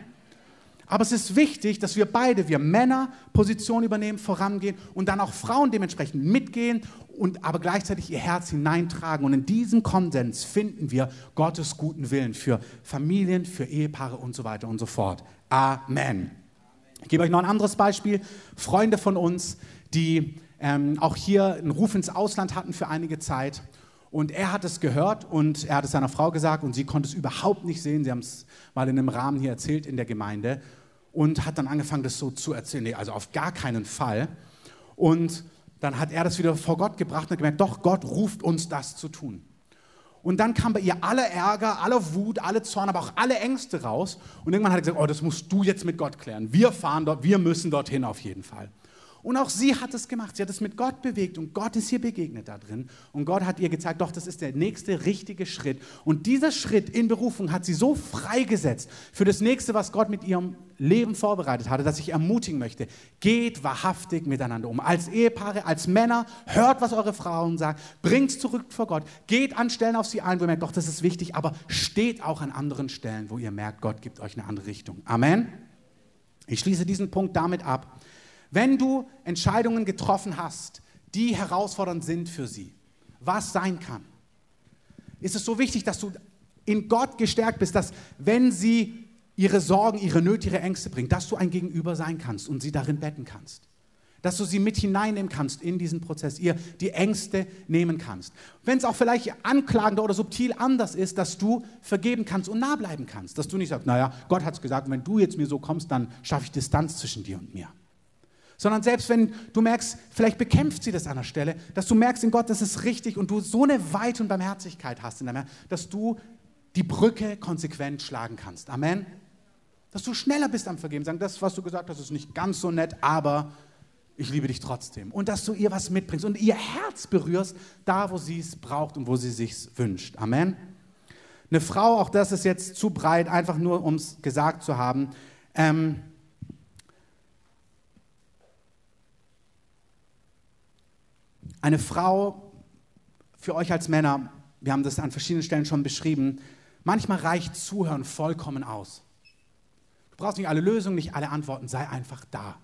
Aber es ist wichtig, dass wir beide, wir Männer, Position übernehmen, vorangehen und dann auch Frauen dementsprechend mitgehen und aber gleichzeitig ihr Herz hineintragen. Und in diesem Konsens finden wir Gottes guten Willen für Familien, für Ehepaare und so weiter und so fort. Amen. Ich gebe euch noch ein anderes Beispiel. Freunde von uns, die ähm, auch hier einen Ruf ins Ausland hatten für einige Zeit. Und er hat es gehört und er hat es seiner Frau gesagt und sie konnte es überhaupt nicht sehen. Sie haben es mal in einem Rahmen hier erzählt in der Gemeinde und hat dann angefangen, das so zu erzählen. Nee, also auf gar keinen Fall. Und dann hat er das wieder vor Gott gebracht und gemerkt, doch, Gott ruft uns das zu tun. Und dann kam bei ihr aller Ärger, aller Wut, alle Zorn, aber auch alle Ängste raus. Und irgendwann hat er gesagt, oh, das musst du jetzt mit Gott klären. Wir fahren dort, wir müssen dorthin auf jeden Fall. Und auch sie hat es gemacht. Sie hat es mit Gott bewegt und Gott ist ihr begegnet da drin. Und Gott hat ihr gezeigt, doch, das ist der nächste richtige Schritt. Und dieser Schritt in Berufung hat sie so freigesetzt für das nächste, was Gott mit ihrem Leben vorbereitet hatte, dass ich ermutigen möchte. Geht wahrhaftig miteinander um. Als Ehepaare, als Männer, hört, was eure Frauen sagen, bringt es zurück vor Gott. Geht an Stellen auf sie ein, wo ihr merkt, doch, das ist wichtig, aber steht auch an anderen Stellen, wo ihr merkt, Gott gibt euch eine andere Richtung. Amen. Ich schließe diesen Punkt damit ab wenn du Entscheidungen getroffen hast, die herausfordernd sind für sie, was sein kann, ist es so wichtig, dass du in Gott gestärkt bist, dass wenn sie ihre Sorgen, ihre Nöte, ihre Ängste bringt, dass du ein Gegenüber sein kannst und sie darin betten kannst. Dass du sie mit hineinnehmen kannst in diesen Prozess, ihr die Ängste nehmen kannst. Wenn es auch vielleicht anklagend oder subtil anders ist, dass du vergeben kannst und nah bleiben kannst. Dass du nicht sagst, naja, Gott hat es gesagt, wenn du jetzt mir so kommst, dann schaffe ich Distanz zwischen dir und mir sondern selbst wenn du merkst, vielleicht bekämpft sie das an der Stelle, dass du merkst in Gott, das ist richtig und du so eine Weite und Barmherzigkeit hast in deinem dass du die Brücke konsequent schlagen kannst. Amen. Dass du schneller bist am Vergeben, sagen, das, was du gesagt hast, ist nicht ganz so nett, aber ich liebe dich trotzdem. Und dass du ihr was mitbringst und ihr Herz berührst, da, wo sie es braucht und wo sie sich wünscht. Amen. Eine Frau, auch das ist jetzt zu breit, einfach nur um es gesagt zu haben. Ähm, Eine Frau, für euch als Männer, wir haben das an verschiedenen Stellen schon beschrieben, manchmal reicht Zuhören vollkommen aus. Du brauchst nicht alle Lösungen, nicht alle Antworten, sei einfach da.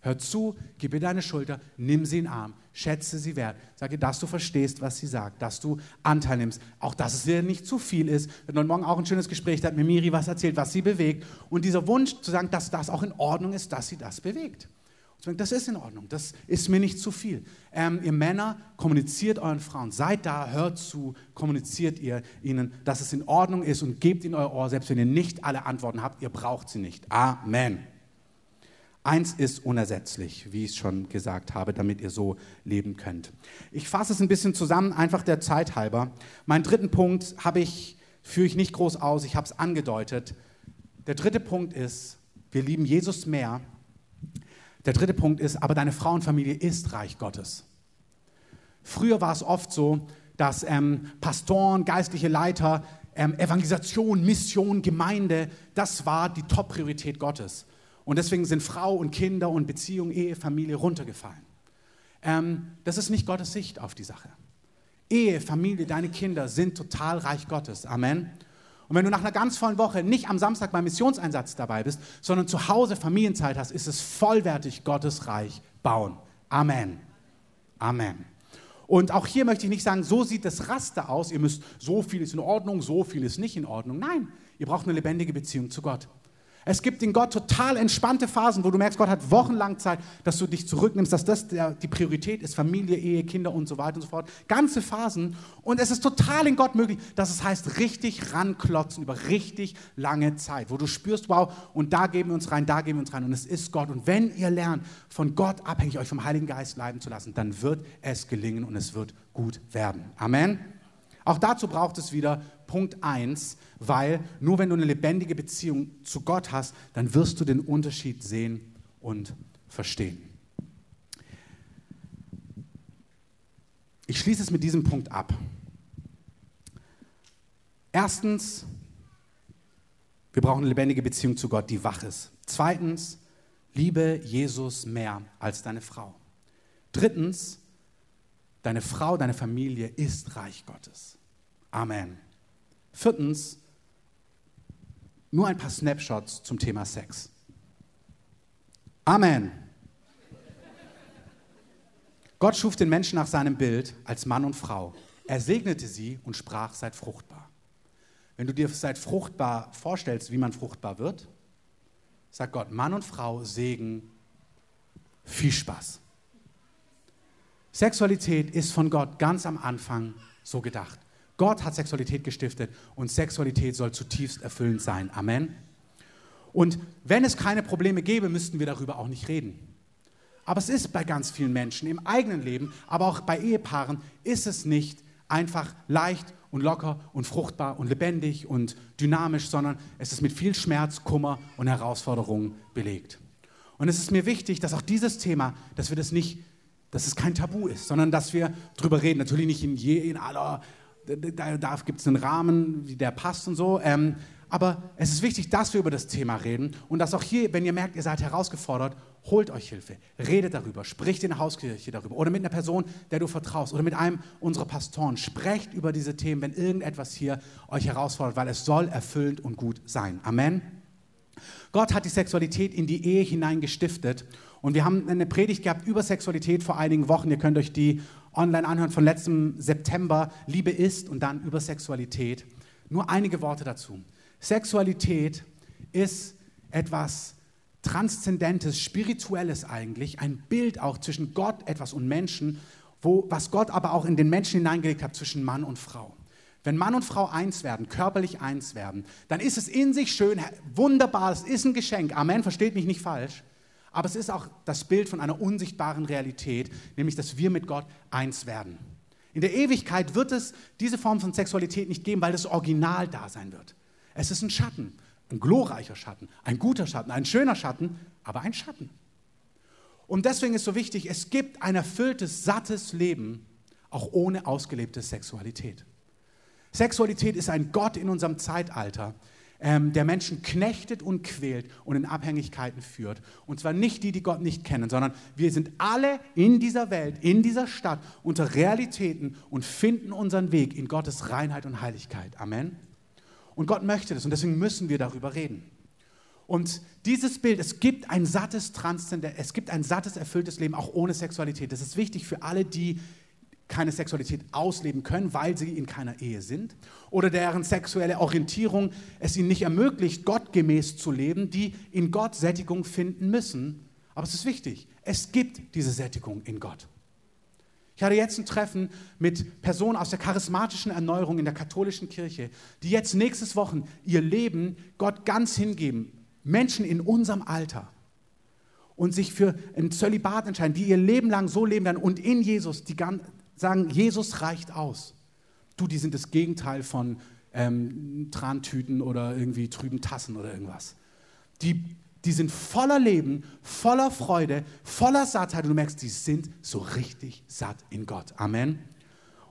Hör zu, gib ihr deine Schulter, nimm sie in den Arm, schätze sie wert. Sage, dass du verstehst, was sie sagt, dass du Anteil nimmst. Auch, dass es dir nicht zu viel ist. Wir hatten heute Morgen auch ein schönes Gespräch, da hat mir Miri was erzählt, was sie bewegt. Und dieser Wunsch zu sagen, dass das auch in Ordnung ist, dass sie das bewegt. Das ist in Ordnung, das ist mir nicht zu viel. Ähm, ihr Männer, kommuniziert euren Frauen, seid da, hört zu, kommuniziert ihr ihnen, dass es in Ordnung ist und gebt ihnen euer Ohr, selbst wenn ihr nicht alle Antworten habt, ihr braucht sie nicht. Amen. Eins ist unersetzlich, wie ich schon gesagt habe, damit ihr so leben könnt. Ich fasse es ein bisschen zusammen, einfach der Zeit halber. Meinen dritten Punkt habe ich, führe ich nicht groß aus, ich habe es angedeutet. Der dritte Punkt ist, wir lieben Jesus mehr der dritte Punkt ist, aber deine Frauenfamilie ist Reich Gottes. Früher war es oft so, dass ähm, Pastoren, geistliche Leiter, ähm, Evangelisation, Mission, Gemeinde, das war die Top-Priorität Gottes. Und deswegen sind Frau und Kinder und Beziehung, Ehe, Familie runtergefallen. Ähm, das ist nicht Gottes Sicht auf die Sache. Ehe, Familie, deine Kinder sind total Reich Gottes. Amen. Und wenn du nach einer ganz vollen Woche nicht am Samstag beim Missionseinsatz dabei bist, sondern zu Hause Familienzeit hast, ist es vollwertig Gottes Reich bauen. Amen. Amen. Und auch hier möchte ich nicht sagen, so sieht das Raster aus, ihr müsst, so viel ist in Ordnung, so viel ist nicht in Ordnung. Nein, ihr braucht eine lebendige Beziehung zu Gott. Es gibt in Gott total entspannte Phasen, wo du merkst, Gott hat wochenlang Zeit, dass du dich zurücknimmst, dass das der, die Priorität ist, Familie, Ehe, Kinder und so weiter und so fort. Ganze Phasen. Und es ist total in Gott möglich, dass es heißt, richtig ranklotzen über richtig lange Zeit, wo du spürst, wow, und da geben wir uns rein, da geben wir uns rein. Und es ist Gott. Und wenn ihr lernt, von Gott abhängig euch vom Heiligen Geist leiten zu lassen, dann wird es gelingen und es wird gut werden. Amen. Auch dazu braucht es wieder Punkt 1, weil nur wenn du eine lebendige Beziehung zu Gott hast, dann wirst du den Unterschied sehen und verstehen. Ich schließe es mit diesem Punkt ab. Erstens, wir brauchen eine lebendige Beziehung zu Gott, die wach ist. Zweitens, liebe Jesus mehr als deine Frau. Drittens, deine Frau, deine Familie ist Reich Gottes. Amen. Viertens, nur ein paar Snapshots zum Thema Sex. Amen. Gott schuf den Menschen nach seinem Bild als Mann und Frau. Er segnete sie und sprach, seid fruchtbar. Wenn du dir seid fruchtbar vorstellst, wie man fruchtbar wird, sagt Gott, Mann und Frau Segen, viel Spaß. Sexualität ist von Gott ganz am Anfang so gedacht. Gott hat Sexualität gestiftet und Sexualität soll zutiefst erfüllend sein. Amen. Und wenn es keine Probleme gäbe, müssten wir darüber auch nicht reden. Aber es ist bei ganz vielen Menschen im eigenen Leben, aber auch bei Ehepaaren, ist es nicht einfach leicht und locker und fruchtbar und lebendig und dynamisch, sondern es ist mit viel Schmerz, Kummer und Herausforderungen belegt. Und es ist mir wichtig, dass auch dieses Thema, dass wir das nicht, dass es kein Tabu ist, sondern dass wir darüber reden. Natürlich nicht in, je, in aller da, da gibt es einen Rahmen, wie der passt und so. Ähm, aber es ist wichtig, dass wir über das Thema reden und dass auch hier, wenn ihr merkt, ihr seid herausgefordert, holt euch Hilfe, redet darüber, spricht in der Hauskirche darüber oder mit einer Person, der du vertraust oder mit einem unserer Pastoren. Sprecht über diese Themen, wenn irgendetwas hier euch herausfordert, weil es soll erfüllend und gut sein. Amen. Gott hat die Sexualität in die Ehe hinein gestiftet und wir haben eine Predigt gehabt über Sexualität vor einigen Wochen. Ihr könnt euch die online anhören von letztem September, Liebe ist und dann über Sexualität. Nur einige Worte dazu. Sexualität ist etwas Transzendentes, Spirituelles eigentlich, ein Bild auch zwischen Gott etwas und Menschen, wo, was Gott aber auch in den Menschen hineingelegt hat zwischen Mann und Frau. Wenn Mann und Frau eins werden, körperlich eins werden, dann ist es in sich schön, wunderbar, es ist ein Geschenk. Amen, versteht mich nicht falsch aber es ist auch das Bild von einer unsichtbaren Realität, nämlich dass wir mit Gott eins werden. In der Ewigkeit wird es diese Form von Sexualität nicht geben, weil das Original da sein wird. Es ist ein Schatten, ein glorreicher Schatten, ein guter Schatten, ein schöner Schatten, aber ein Schatten. Und deswegen ist so wichtig, es gibt ein erfülltes, sattes Leben, auch ohne ausgelebte Sexualität. Sexualität ist ein Gott in unserem Zeitalter, ähm, der Menschen knechtet und quält und in Abhängigkeiten führt. Und zwar nicht die, die Gott nicht kennen, sondern wir sind alle in dieser Welt, in dieser Stadt unter Realitäten und finden unseren Weg in Gottes Reinheit und Heiligkeit. Amen. Und Gott möchte das und deswegen müssen wir darüber reden. Und dieses Bild, es gibt ein sattes Transzendent, es gibt ein sattes, erfülltes Leben auch ohne Sexualität. Das ist wichtig für alle, die keine Sexualität ausleben können, weil sie in keiner Ehe sind oder deren sexuelle Orientierung es ihnen nicht ermöglicht, gottgemäß zu leben, die in Gott Sättigung finden müssen. Aber es ist wichtig, es gibt diese Sättigung in Gott. Ich hatte jetzt ein Treffen mit Personen aus der charismatischen Erneuerung in der katholischen Kirche, die jetzt nächstes Wochen ihr Leben Gott ganz hingeben. Menschen in unserem Alter und sich für ein Zölibat entscheiden, die ihr Leben lang so leben werden und in Jesus die, sagen, Jesus reicht aus. Du, die sind das Gegenteil von ähm, Trantüten oder irgendwie trüben Tassen oder irgendwas. Die, die sind voller Leben, voller Freude, voller Sattheit und du merkst, die sind so richtig satt in Gott. Amen.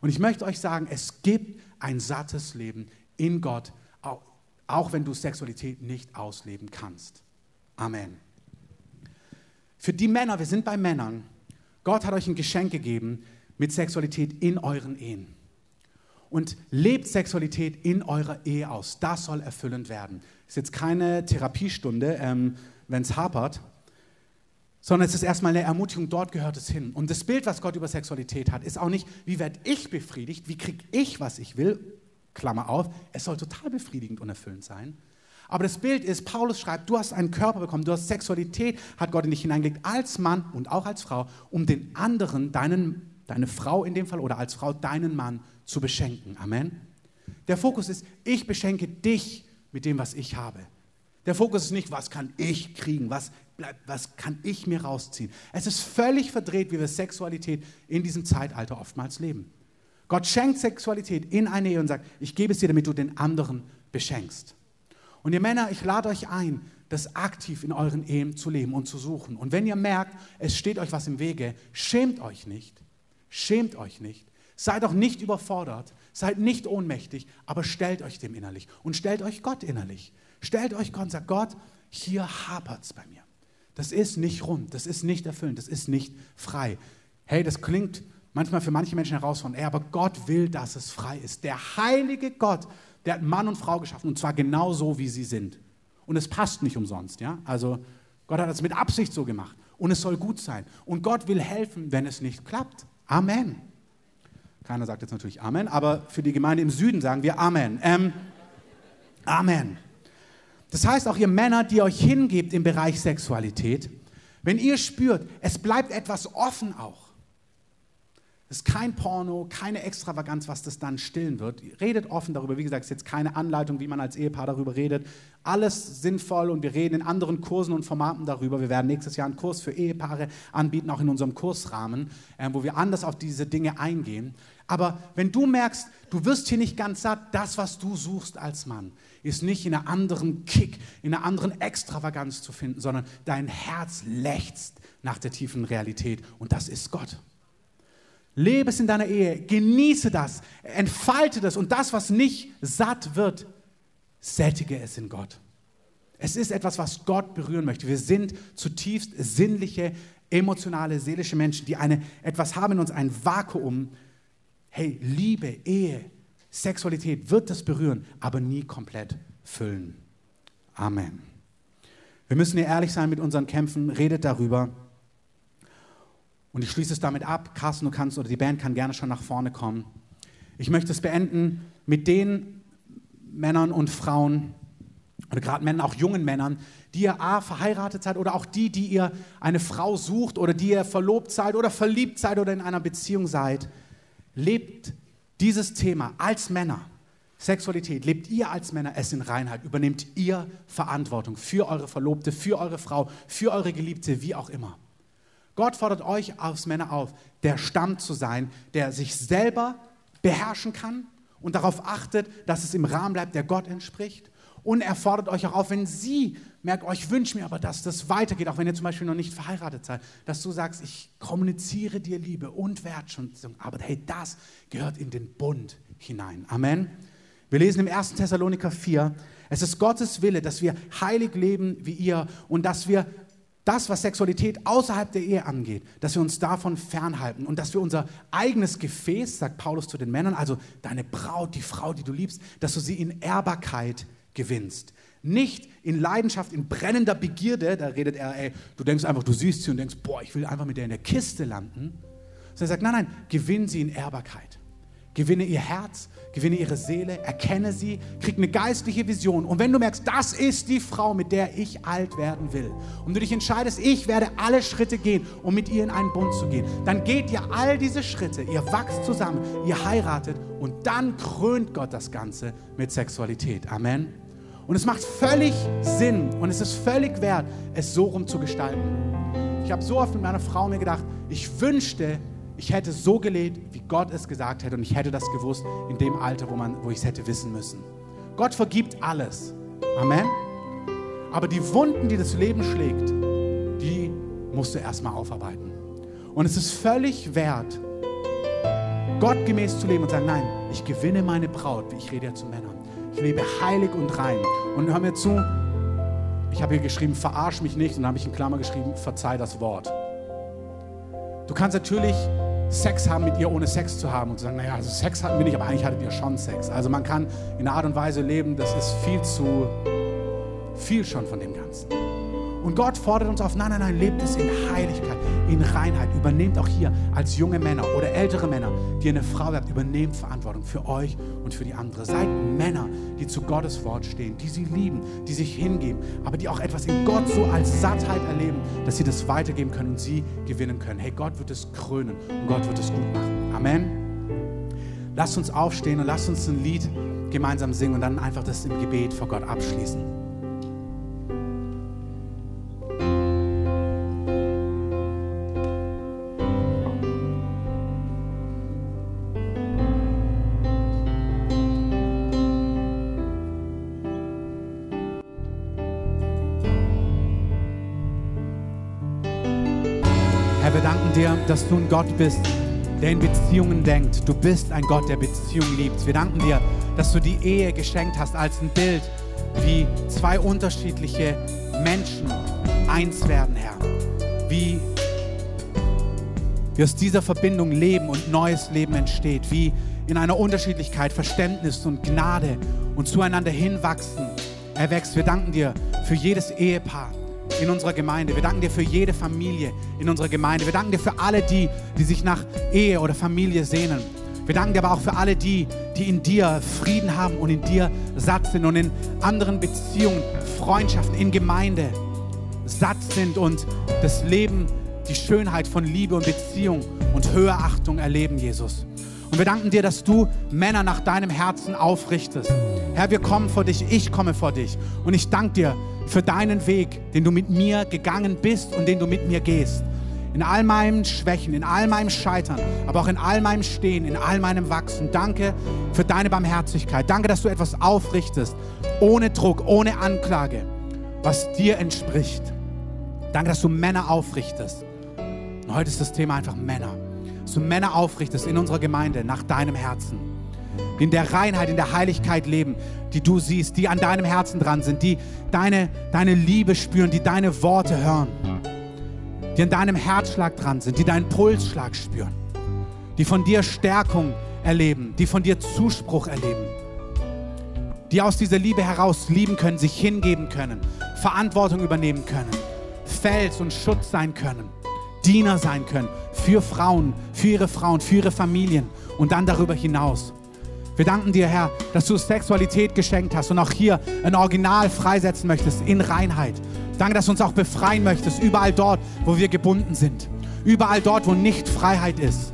Und ich möchte euch sagen, es gibt ein sattes Leben in Gott, auch, auch wenn du Sexualität nicht ausleben kannst. Amen. Für die Männer, wir sind bei Männern, Gott hat euch ein Geschenk gegeben, mit Sexualität in euren Ehen. Und lebt Sexualität in eurer Ehe aus. Das soll erfüllend werden. Ist jetzt keine Therapiestunde, ähm, wenn es hapert, sondern es ist erstmal eine Ermutigung, dort gehört es hin. Und das Bild, was Gott über Sexualität hat, ist auch nicht, wie werde ich befriedigt, wie kriege ich, was ich will, Klammer auf, es soll total befriedigend und erfüllend sein. Aber das Bild ist, Paulus schreibt, du hast einen Körper bekommen, du hast Sexualität, hat Gott in dich hineingelegt, als Mann und auch als Frau, um den anderen, deinen, deine Frau in dem Fall oder als Frau, deinen Mann zu beschenken. Amen. Der Fokus ist, ich beschenke dich mit dem, was ich habe. Der Fokus ist nicht, was kann ich kriegen, was, bleibt, was kann ich mir rausziehen. Es ist völlig verdreht, wie wir Sexualität in diesem Zeitalter oftmals leben. Gott schenkt Sexualität in eine Ehe und sagt, ich gebe es dir, damit du den anderen beschenkst. Und ihr Männer, ich lade euch ein, das aktiv in euren Ehen zu leben und zu suchen. Und wenn ihr merkt, es steht euch was im Wege, schämt euch nicht. Schämt euch nicht. Seid auch nicht überfordert, seid nicht ohnmächtig, aber stellt euch dem innerlich und stellt euch Gott innerlich. Stellt euch Gott und sagt, Gott, hier hapert es bei mir. Das ist nicht rund, das ist nicht erfüllend, das ist nicht frei. Hey, das klingt manchmal für manche Menschen herausfordernd, aber Gott will, dass es frei ist. Der heilige Gott, der hat Mann und Frau geschaffen und zwar genau so, wie sie sind. Und es passt nicht umsonst, ja? Also Gott hat es mit Absicht so gemacht und es soll gut sein. Und Gott will helfen, wenn es nicht klappt. Amen. Keiner sagt jetzt natürlich Amen, aber für die Gemeinde im Süden sagen wir Amen. Ähm, Amen. Das heißt, auch ihr Männer, die euch hingebt im Bereich Sexualität, wenn ihr spürt, es bleibt etwas offen auch. Es ist kein Porno, keine Extravaganz, was das dann stillen wird. Redet offen darüber. Wie gesagt, es ist jetzt keine Anleitung, wie man als Ehepaar darüber redet. Alles sinnvoll und wir reden in anderen Kursen und Formaten darüber. Wir werden nächstes Jahr einen Kurs für Ehepaare anbieten, auch in unserem Kursrahmen, äh, wo wir anders auf diese Dinge eingehen. Aber wenn du merkst, du wirst hier nicht ganz satt, das, was du suchst als Mann, ist nicht in einer anderen Kick, in einer anderen Extravaganz zu finden, sondern dein Herz lechzt nach der tiefen Realität und das ist Gott. Lebe es in deiner Ehe, genieße das, entfalte das und das, was nicht satt wird, sättige es in Gott. Es ist etwas, was Gott berühren möchte. Wir sind zutiefst sinnliche, emotionale, seelische Menschen, die eine, etwas haben in uns, ein Vakuum. Hey, Liebe, Ehe, Sexualität wird das berühren, aber nie komplett füllen. Amen. Wir müssen hier ehrlich sein mit unseren Kämpfen, redet darüber. Und ich schließe es damit ab. Carsten, du kannst oder die Band kann gerne schon nach vorne kommen. Ich möchte es beenden mit den Männern und Frauen, oder gerade Männern, auch jungen Männern, die ihr A, verheiratet seid oder auch die, die ihr eine Frau sucht oder die ihr verlobt seid oder verliebt seid oder in einer Beziehung seid. Lebt dieses Thema als Männer, Sexualität, lebt ihr als Männer es in Reinheit, übernehmt ihr Verantwortung für eure Verlobte, für eure Frau, für eure Geliebte, wie auch immer. Gott fordert euch als Männer auf, der Stamm zu sein, der sich selber beherrschen kann und darauf achtet, dass es im Rahmen bleibt, der Gott entspricht. Und er fordert euch auch auf, wenn sie merkt, oh, ich wünsche mir aber, dass das weitergeht, auch wenn ihr zum Beispiel noch nicht verheiratet seid, dass du sagst, ich kommuniziere dir Liebe und Wertschätzung, aber hey, das gehört in den Bund hinein. Amen. Wir lesen im 1. Thessaloniker 4, es ist Gottes Wille, dass wir heilig leben wie ihr und dass wir das, was Sexualität außerhalb der Ehe angeht, dass wir uns davon fernhalten und dass wir unser eigenes Gefäß, sagt Paulus zu den Männern, also deine Braut, die Frau, die du liebst, dass du sie in Ehrbarkeit gewinnst. Nicht in Leidenschaft, in brennender Begierde, da redet er, ey, du denkst einfach, du siehst sie und denkst, boah, ich will einfach mit der in der Kiste landen. Sondern er sagt, nein, nein, gewinn sie in Ehrbarkeit. Gewinne ihr Herz, gewinne ihre Seele, erkenne sie, krieg eine geistliche Vision. Und wenn du merkst, das ist die Frau, mit der ich alt werden will, und du dich entscheidest, ich werde alle Schritte gehen, um mit ihr in einen Bund zu gehen, dann geht ihr all diese Schritte, ihr wachst zusammen, ihr heiratet und dann krönt Gott das Ganze mit Sexualität. Amen. Und es macht völlig Sinn und es ist völlig wert, es so rum zu gestalten. Ich habe so oft mit meiner Frau mir gedacht, ich wünschte, ich hätte so gelebt, wie Gott es gesagt hätte und ich hätte das gewusst in dem Alter, wo, wo ich es hätte wissen müssen. Gott vergibt alles. Amen. Aber die Wunden, die das Leben schlägt, die musst du erstmal aufarbeiten. Und es ist völlig wert, gottgemäß zu leben und sagen, nein, ich gewinne meine Braut, ich rede ja zu Männern. Ich lebe heilig und rein. Und hör mir zu, ich habe hier geschrieben, verarsch mich nicht. Und dann habe ich in Klammer geschrieben, verzeih das Wort. Du kannst natürlich Sex haben mit ihr, ohne Sex zu haben und zu sagen, naja, also Sex hatten wir nicht, aber eigentlich hattet ihr schon Sex. Also man kann in einer Art und Weise leben, das ist viel zu viel schon von dem Ganzen. Und Gott fordert uns auf, nein, nein, nein, lebt es in Heiligkeit, in Reinheit. Übernehmt auch hier als junge Männer oder ältere Männer, die eine Frau habt, übernehmt Verantwortung für euch und für die andere. Seid Männer, die zu Gottes Wort stehen, die sie lieben, die sich hingeben, aber die auch etwas in Gott so als Sattheit erleben, dass sie das weitergeben können und sie gewinnen können. Hey, Gott wird es krönen und Gott wird es gut machen. Amen. Lasst uns aufstehen und lasst uns ein Lied gemeinsam singen und dann einfach das im Gebet vor Gott abschließen. Dass du ein Gott bist, der in Beziehungen denkt. Du bist ein Gott, der Beziehungen liebt. Wir danken dir, dass du die Ehe geschenkt hast als ein Bild, wie zwei unterschiedliche Menschen eins werden, Herr. Wie, wie aus dieser Verbindung Leben und neues Leben entsteht. Wie in einer Unterschiedlichkeit Verständnis und Gnade und zueinander hinwachsen erwächst. Wir danken dir für jedes Ehepaar in unserer Gemeinde. Wir danken dir für jede Familie in unserer Gemeinde. Wir danken dir für alle die, die sich nach Ehe oder Familie sehnen. Wir danken dir aber auch für alle die, die in dir Frieden haben und in dir satt sind und in anderen Beziehungen, Freundschaften, in Gemeinde satt sind und das Leben, die Schönheit von Liebe und Beziehung und Höherachtung erleben, Jesus. Und wir danken dir, dass du Männer nach deinem Herzen aufrichtest. Herr, wir kommen vor dich, ich komme vor dich. Und ich danke dir, für deinen Weg, den du mit mir gegangen bist und den du mit mir gehst. In all meinen Schwächen, in all meinem Scheitern, aber auch in all meinem Stehen, in all meinem Wachsen. Danke für deine Barmherzigkeit. Danke, dass du etwas aufrichtest, ohne Druck, ohne Anklage, was dir entspricht. Danke, dass du Männer aufrichtest. Und heute ist das Thema einfach Männer. Dass Männer aufrichtest in unserer Gemeinde nach deinem Herzen. Die in der Reinheit, in der Heiligkeit leben, die du siehst, die an deinem Herzen dran sind, die deine, deine Liebe spüren, die deine Worte hören, die an deinem Herzschlag dran sind, die deinen Pulsschlag spüren, die von dir Stärkung erleben, die von dir Zuspruch erleben, die aus dieser Liebe heraus lieben können, sich hingeben können, Verantwortung übernehmen können, Fels und Schutz sein können, Diener sein können für Frauen, für ihre Frauen, für ihre Familien und dann darüber hinaus. Wir danken dir, Herr, dass du Sexualität geschenkt hast und auch hier ein Original freisetzen möchtest in Reinheit. Danke, dass du uns auch befreien möchtest, überall dort, wo wir gebunden sind. Überall dort, wo nicht Freiheit ist.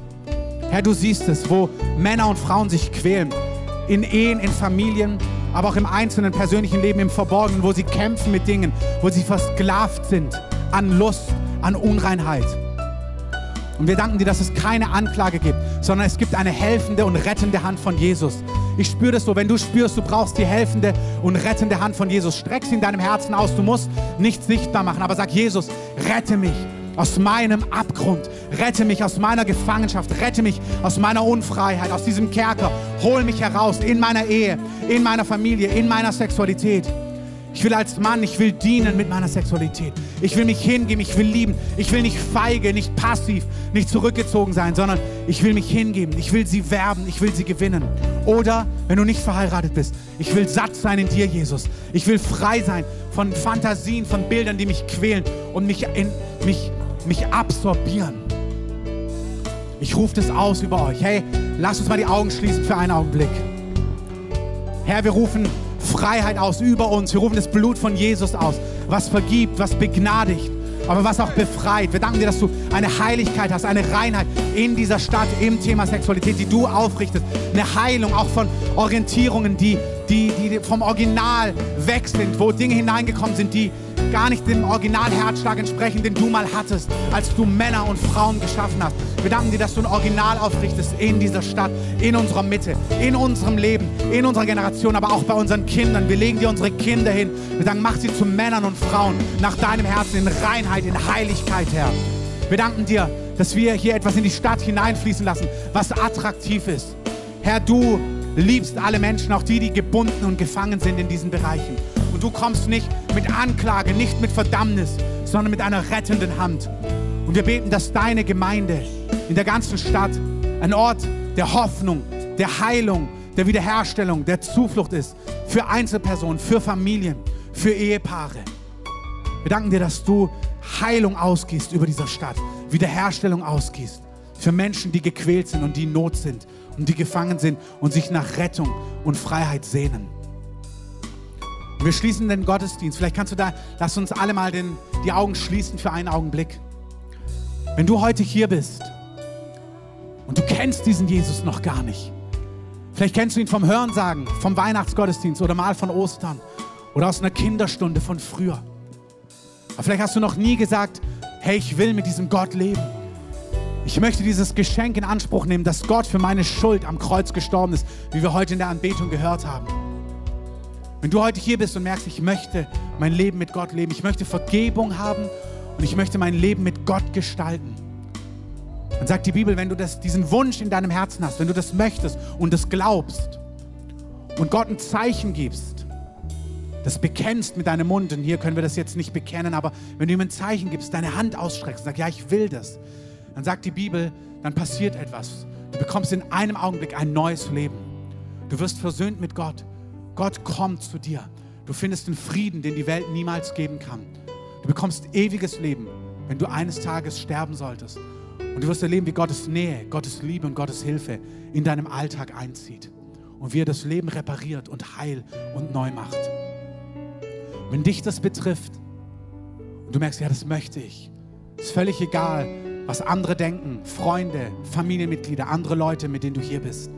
Herr, du siehst es, wo Männer und Frauen sich quälen. In Ehen, in Familien, aber auch im einzelnen persönlichen Leben, im Verborgenen, wo sie kämpfen mit Dingen, wo sie versklavt sind an Lust, an Unreinheit. Und wir danken dir, dass es keine Anklage gibt, sondern es gibt eine helfende und rettende Hand von Jesus. Ich spüre das so, wenn du spürst, du brauchst die helfende und rettende Hand von Jesus, streck sie in deinem Herzen aus. Du musst nichts sichtbar machen, aber sag Jesus, rette mich aus meinem Abgrund, rette mich aus meiner Gefangenschaft, rette mich aus meiner Unfreiheit, aus diesem Kerker, hol mich heraus in meiner Ehe, in meiner Familie, in meiner Sexualität. Ich will als Mann, ich will dienen mit meiner Sexualität. Ich will mich hingeben, ich will lieben. Ich will nicht feige, nicht passiv, nicht zurückgezogen sein, sondern ich will mich hingeben. Ich will sie werben, ich will sie gewinnen. Oder, wenn du nicht verheiratet bist, ich will satt sein in dir, Jesus. Ich will frei sein von Fantasien, von Bildern, die mich quälen und mich, in, mich, mich absorbieren. Ich rufe das aus über euch. Hey, lass uns mal die Augen schließen für einen Augenblick. Herr, wir rufen Freiheit aus über uns. Wir rufen das Blut von Jesus aus, was vergibt, was begnadigt, aber was auch befreit. Wir danken dir, dass du eine Heiligkeit hast, eine Reinheit in dieser Stadt im Thema Sexualität, die du aufrichtest. Eine Heilung auch von Orientierungen, die, die, die vom Original weg sind, wo Dinge hineingekommen sind, die gar nicht dem Originalherzschlag entsprechen, den du mal hattest, als du Männer und Frauen geschaffen hast. Wir danken dir, dass du ein Original aufrichtest in dieser Stadt, in unserer Mitte, in unserem Leben, in unserer Generation, aber auch bei unseren Kindern. Wir legen dir unsere Kinder hin. Wir sagen, mach sie zu Männern und Frauen nach deinem Herzen in Reinheit, in Heiligkeit, Herr. Wir danken dir, dass wir hier etwas in die Stadt hineinfließen lassen, was attraktiv ist. Herr, du liebst alle Menschen, auch die, die gebunden und gefangen sind in diesen Bereichen. Und du kommst nicht mit Anklage, nicht mit Verdammnis, sondern mit einer rettenden Hand. Und wir beten, dass deine Gemeinde in der ganzen Stadt ein Ort der Hoffnung, der Heilung, der Wiederherstellung, der Zuflucht ist für Einzelpersonen, für Familien, für Ehepaare. Wir danken dir, dass du Heilung ausgehst über dieser Stadt, Wiederherstellung ausgehst für Menschen, die gequält sind und die in Not sind und die gefangen sind und sich nach Rettung und Freiheit sehnen. Wir schließen den Gottesdienst. Vielleicht kannst du da, lass uns alle mal den, die Augen schließen für einen Augenblick. Wenn du heute hier bist und du kennst diesen Jesus noch gar nicht, vielleicht kennst du ihn vom Hörensagen, vom Weihnachtsgottesdienst oder mal von Ostern oder aus einer Kinderstunde von früher. Aber vielleicht hast du noch nie gesagt, hey, ich will mit diesem Gott leben. Ich möchte dieses Geschenk in Anspruch nehmen, dass Gott für meine Schuld am Kreuz gestorben ist, wie wir heute in der Anbetung gehört haben. Wenn du heute hier bist und merkst, ich möchte mein Leben mit Gott leben, ich möchte Vergebung haben und ich möchte mein Leben mit Gott gestalten, dann sagt die Bibel, wenn du das, diesen Wunsch in deinem Herzen hast, wenn du das möchtest und das glaubst und Gott ein Zeichen gibst, das bekennst mit deinem Mund, und hier können wir das jetzt nicht bekennen, aber wenn du ihm ein Zeichen gibst, deine Hand ausstreckst, sag, ja, ich will das, dann sagt die Bibel, dann passiert etwas. Du bekommst in einem Augenblick ein neues Leben. Du wirst versöhnt mit Gott. Gott kommt zu dir. Du findest den Frieden, den die Welt niemals geben kann. Du bekommst ewiges Leben, wenn du eines Tages sterben solltest. Und du wirst erleben, wie Gottes Nähe, Gottes Liebe und Gottes Hilfe in deinem Alltag einzieht. Und wie er das Leben repariert und heil und neu macht. Wenn dich das betrifft und du merkst, ja, das möchte ich, ist völlig egal, was andere denken, Freunde, Familienmitglieder, andere Leute, mit denen du hier bist.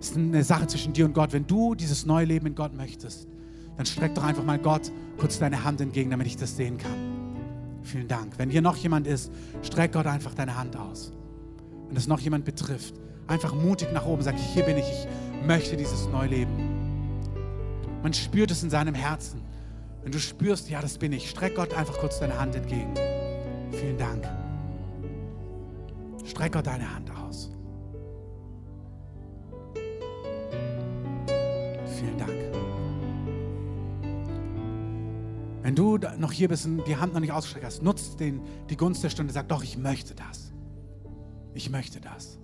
Es ist eine Sache zwischen dir und Gott. Wenn du dieses neue Leben in Gott möchtest, dann streck doch einfach mal Gott kurz deine Hand entgegen, damit ich das sehen kann. Vielen Dank. Wenn hier noch jemand ist, streck Gott einfach deine Hand aus. Wenn es noch jemand betrifft, einfach mutig nach oben, sag ich, hier bin ich, ich möchte dieses neue Leben. Man spürt es in seinem Herzen. Wenn du spürst, ja, das bin ich, streck Gott einfach kurz deine Hand entgegen. Vielen Dank. Streck Gott deine Hand aus. Vielen Dank. Wenn du noch hier bist und die Hand noch nicht ausgestreckt hast, nutzt den, die Gunst der Stunde, sag doch, ich möchte das. Ich möchte das.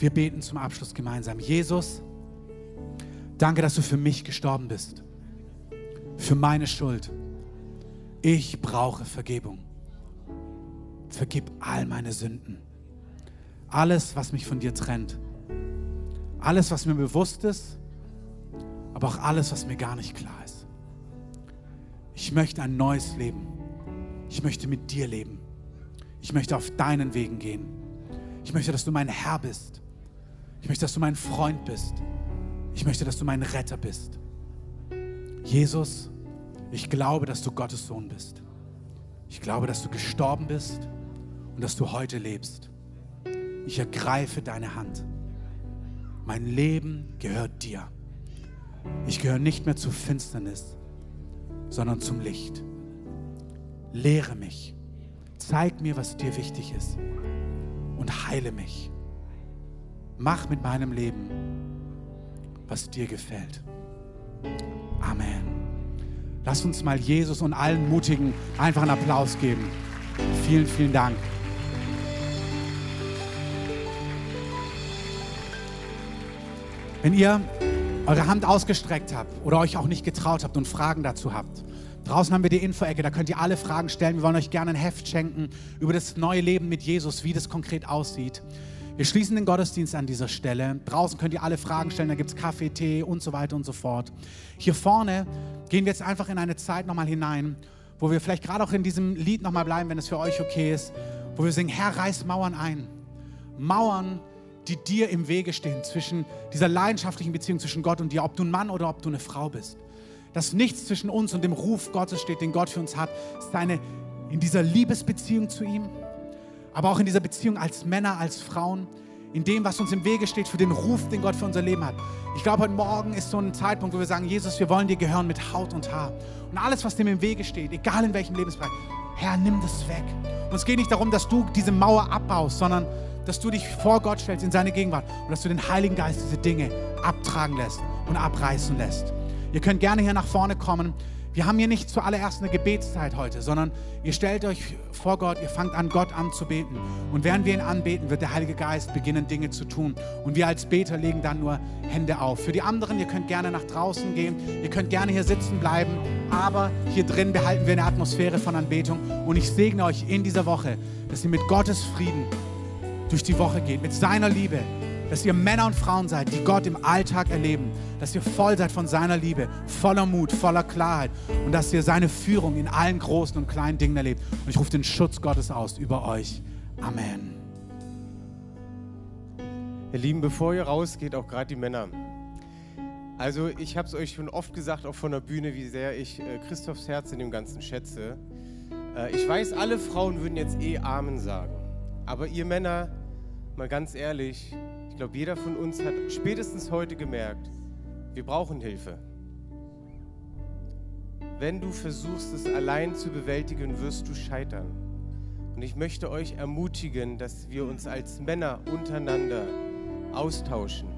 Wir beten zum Abschluss gemeinsam. Jesus, danke, dass du für mich gestorben bist. Für meine Schuld. Ich brauche Vergebung. Vergib all meine Sünden. Alles, was mich von dir trennt. Alles, was mir bewusst ist, aber auch alles, was mir gar nicht klar ist. Ich möchte ein neues Leben. Ich möchte mit dir leben. Ich möchte auf deinen Wegen gehen. Ich möchte, dass du mein Herr bist. Ich möchte, dass du mein Freund bist. Ich möchte, dass du mein Retter bist. Jesus, ich glaube, dass du Gottes Sohn bist. Ich glaube, dass du gestorben bist und dass du heute lebst. Ich ergreife deine Hand. Mein Leben gehört dir. Ich gehöre nicht mehr zur Finsternis, sondern zum Licht. Lehre mich. Zeig mir, was dir wichtig ist. Und heile mich. Mach mit meinem Leben, was dir gefällt. Amen. Lass uns mal Jesus und allen Mutigen einfach einen Applaus geben. Vielen, vielen Dank. Wenn ihr eure Hand ausgestreckt habt oder euch auch nicht getraut habt und Fragen dazu habt, draußen haben wir die Info-Ecke, da könnt ihr alle Fragen stellen. Wir wollen euch gerne ein Heft schenken über das neue Leben mit Jesus, wie das konkret aussieht. Wir schließen den Gottesdienst an dieser Stelle. Draußen könnt ihr alle Fragen stellen, da gibt es Kaffee, Tee und so weiter und so fort. Hier vorne gehen wir jetzt einfach in eine Zeit nochmal hinein, wo wir vielleicht gerade auch in diesem Lied nochmal bleiben, wenn es für euch okay ist, wo wir singen, Herr, reiß Mauern ein. Mauern, die dir im Wege stehen, zwischen dieser leidenschaftlichen Beziehung zwischen Gott und dir, ob du ein Mann oder ob du eine Frau bist. Dass nichts zwischen uns und dem Ruf Gottes steht, den Gott für uns hat, ist eine in dieser Liebesbeziehung zu ihm, aber auch in dieser Beziehung als Männer, als Frauen, in dem, was uns im Wege steht für den Ruf, den Gott für unser Leben hat. Ich glaube, heute Morgen ist so ein Zeitpunkt, wo wir sagen, Jesus, wir wollen dir gehören mit Haut und Haar. Und alles, was dem im Wege steht, egal in welchem Lebensbereich, Herr, nimm das weg. Und es geht nicht darum, dass du diese Mauer abbaust, sondern dass du dich vor Gott stellst in seine Gegenwart und dass du den Heiligen Geist diese Dinge abtragen lässt und abreißen lässt. Ihr könnt gerne hier nach vorne kommen. Wir haben hier nicht zuallererst eine Gebetszeit heute, sondern ihr stellt euch vor Gott, ihr fangt an, Gott anzubeten. Und während wir ihn anbeten, wird der Heilige Geist beginnen, Dinge zu tun. Und wir als Beter legen dann nur Hände auf. Für die anderen, ihr könnt gerne nach draußen gehen, ihr könnt gerne hier sitzen bleiben, aber hier drin behalten wir eine Atmosphäre von Anbetung. Und ich segne euch in dieser Woche, dass ihr mit Gottes Frieden durch die Woche geht, mit seiner Liebe, dass ihr Männer und Frauen seid, die Gott im Alltag erleben, dass ihr voll seid von seiner Liebe, voller Mut, voller Klarheit und dass ihr seine Führung in allen großen und kleinen Dingen erlebt. Und ich rufe den Schutz Gottes aus über euch. Amen. Ihr Lieben, bevor ihr rausgeht, auch gerade die Männer. Also ich habe es euch schon oft gesagt, auch von der Bühne, wie sehr ich äh, Christophs Herz in dem Ganzen schätze. Äh, ich weiß, alle Frauen würden jetzt eh Amen sagen. Aber ihr Männer, mal ganz ehrlich, ich glaube, jeder von uns hat spätestens heute gemerkt, wir brauchen Hilfe. Wenn du versuchst, es allein zu bewältigen, wirst du scheitern. Und ich möchte euch ermutigen, dass wir uns als Männer untereinander austauschen.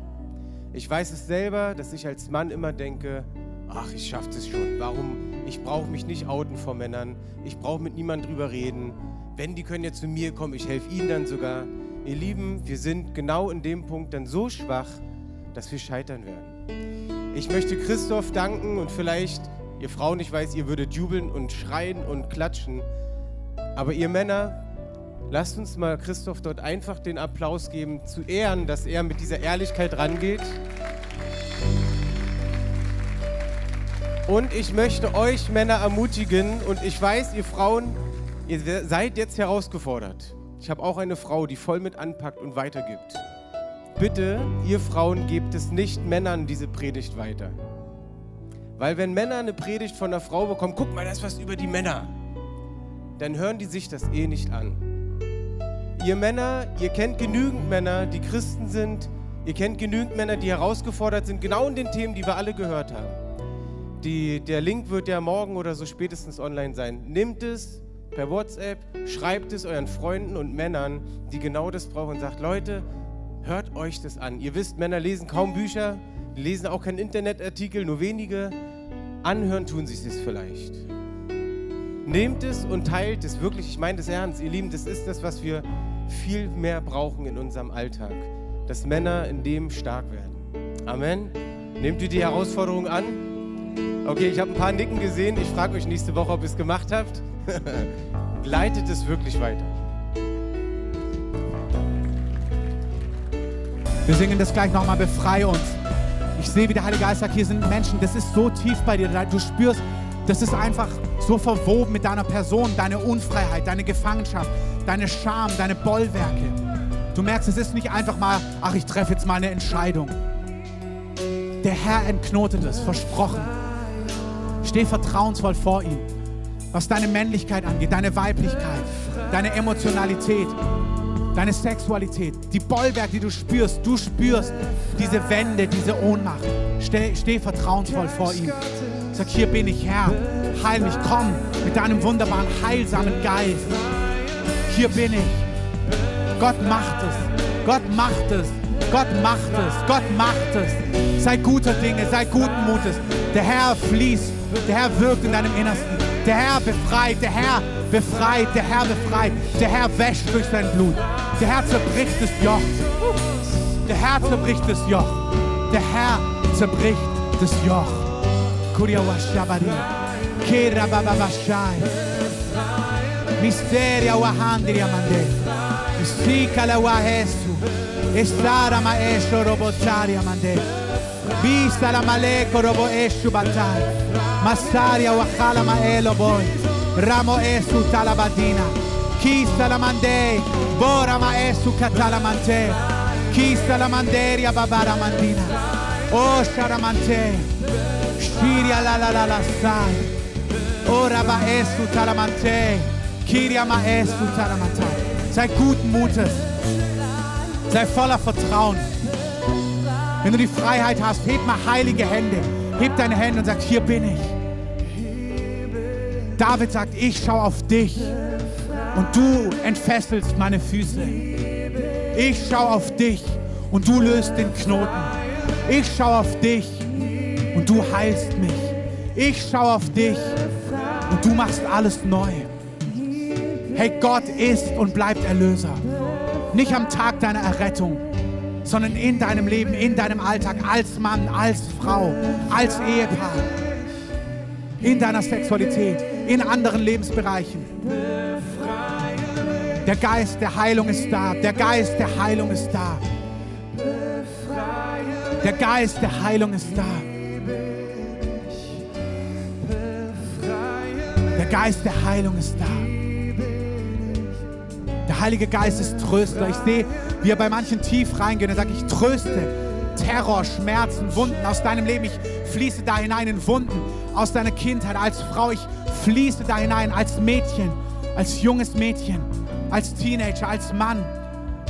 Ich weiß es selber, dass ich als Mann immer denke, ach, ich schaffe es schon. Warum? Ich brauche mich nicht outen vor Männern. Ich brauche mit niemandem drüber reden. Wenn, die können ja zu mir kommen, ich helfe ihnen dann sogar. Ihr Lieben, wir sind genau in dem Punkt dann so schwach, dass wir scheitern werden. Ich möchte Christoph danken und vielleicht, ihr Frauen, ich weiß, ihr würdet jubeln und schreien und klatschen, aber ihr Männer, lasst uns mal Christoph dort einfach den Applaus geben, zu ehren, dass er mit dieser Ehrlichkeit rangeht. Und ich möchte euch Männer ermutigen und ich weiß, ihr Frauen, ihr seid jetzt herausgefordert. Ich habe auch eine Frau, die voll mit anpackt und weitergibt. Bitte, ihr Frauen, gebt es nicht Männern diese Predigt weiter. Weil wenn Männer eine Predigt von einer Frau bekommen, guck mal, das ist was über die Männer, dann hören die sich das eh nicht an. Ihr Männer, ihr kennt genügend Männer, die Christen sind, ihr kennt genügend Männer, die herausgefordert sind, genau in den Themen, die wir alle gehört haben. Die, der Link wird ja morgen oder so spätestens online sein. Nimmt es, per WhatsApp, schreibt es euren Freunden und Männern, die genau das brauchen und sagt, Leute, hört euch das an. Ihr wisst, Männer lesen kaum Bücher, lesen auch keinen Internetartikel, nur wenige. Anhören tun sie es vielleicht. Nehmt es und teilt es wirklich, ich meine das ernst, ihr Lieben, das ist das, was wir viel mehr brauchen in unserem Alltag, dass Männer in dem stark werden. Amen. Nehmt ihr die Herausforderung an? Okay, ich habe ein paar Nicken gesehen. Ich frage euch nächste Woche, ob ihr es gemacht habt. Leitet es wirklich weiter. Wir singen das gleich nochmal, befreie uns. Ich sehe, wie der Heilige Geist sagt, hier sind Menschen, das ist so tief bei dir. Du spürst, das ist einfach so verwoben mit deiner Person, deine Unfreiheit, deine Gefangenschaft, deine Scham, deine Bollwerke. Du merkst, es ist nicht einfach mal, ach, ich treffe jetzt mal eine Entscheidung. Der Herr entknotet es, versprochen. Steh vertrauensvoll vor ihm was deine Männlichkeit angeht, deine Weiblichkeit, deine Emotionalität, deine Sexualität, die Bollwerk, die du spürst, du spürst diese Wände, diese Ohnmacht. Steh, steh vertrauensvoll vor ihm. Sag, hier bin ich Herr, heil mich, komm mit deinem wunderbaren, heilsamen Geist. Hier bin ich. Gott macht es. Gott macht es. Gott macht es. Gott macht es. Sei guter Dinge, sei guten Mutes. Der Herr fließt. Der Herr wirkt in deinem Innersten. Der Herr befreit, der Herr befreit, der Herr befreit. Der Herr wäscht durch sein Blut. Der Herr zerbricht das Joch. Der Herr zerbricht das Joch. Der Herr zerbricht das Joch. Kuria washabari. Kera bababashai. Misteria wahandiri amande. Sika la wahesu. Estara maestro robochari amande. Vista la maleko robo eshu batai. Masaria wakala maelo boy. Ramo esu talabadina. Kista la mandei. Bora ma esu katalamante. Kista la manderia babara mandina. O sharamante. Shiria la la la la sai. Ora ba esu talamante. Kiria ma esu talamante. Sei guten Mutes. Sei voller Vertrauen. Wenn du die Freiheit hast, heb mal heilige Hände. Heb deine Hände und sag, hier bin ich. David sagt, ich schaue auf dich und du entfesselst meine Füße. Ich schaue auf dich und du löst den Knoten. Ich schaue auf dich und du heilst mich. Ich schaue auf dich und du machst alles neu. Hey, Gott ist und bleibt Erlöser. Nicht am Tag deiner Errettung, sondern in deinem Leben, in deinem Alltag, als Mann, als Frau, als Ehepaar, in deiner Sexualität, in anderen Lebensbereichen. Der Geist der Heilung ist da. Der Geist der Heilung ist da. Der Geist der Heilung ist da. Der Geist der Heilung ist da. Heilige Geist ist Tröster. Ich sehe, wie er bei manchen tief reingeht. Er sagt, ich tröste Terror, Schmerzen, Wunden aus deinem Leben. Ich fließe da hinein in Wunden aus deiner Kindheit als Frau. Ich fließe da hinein als Mädchen, als junges Mädchen, als Teenager, als Mann,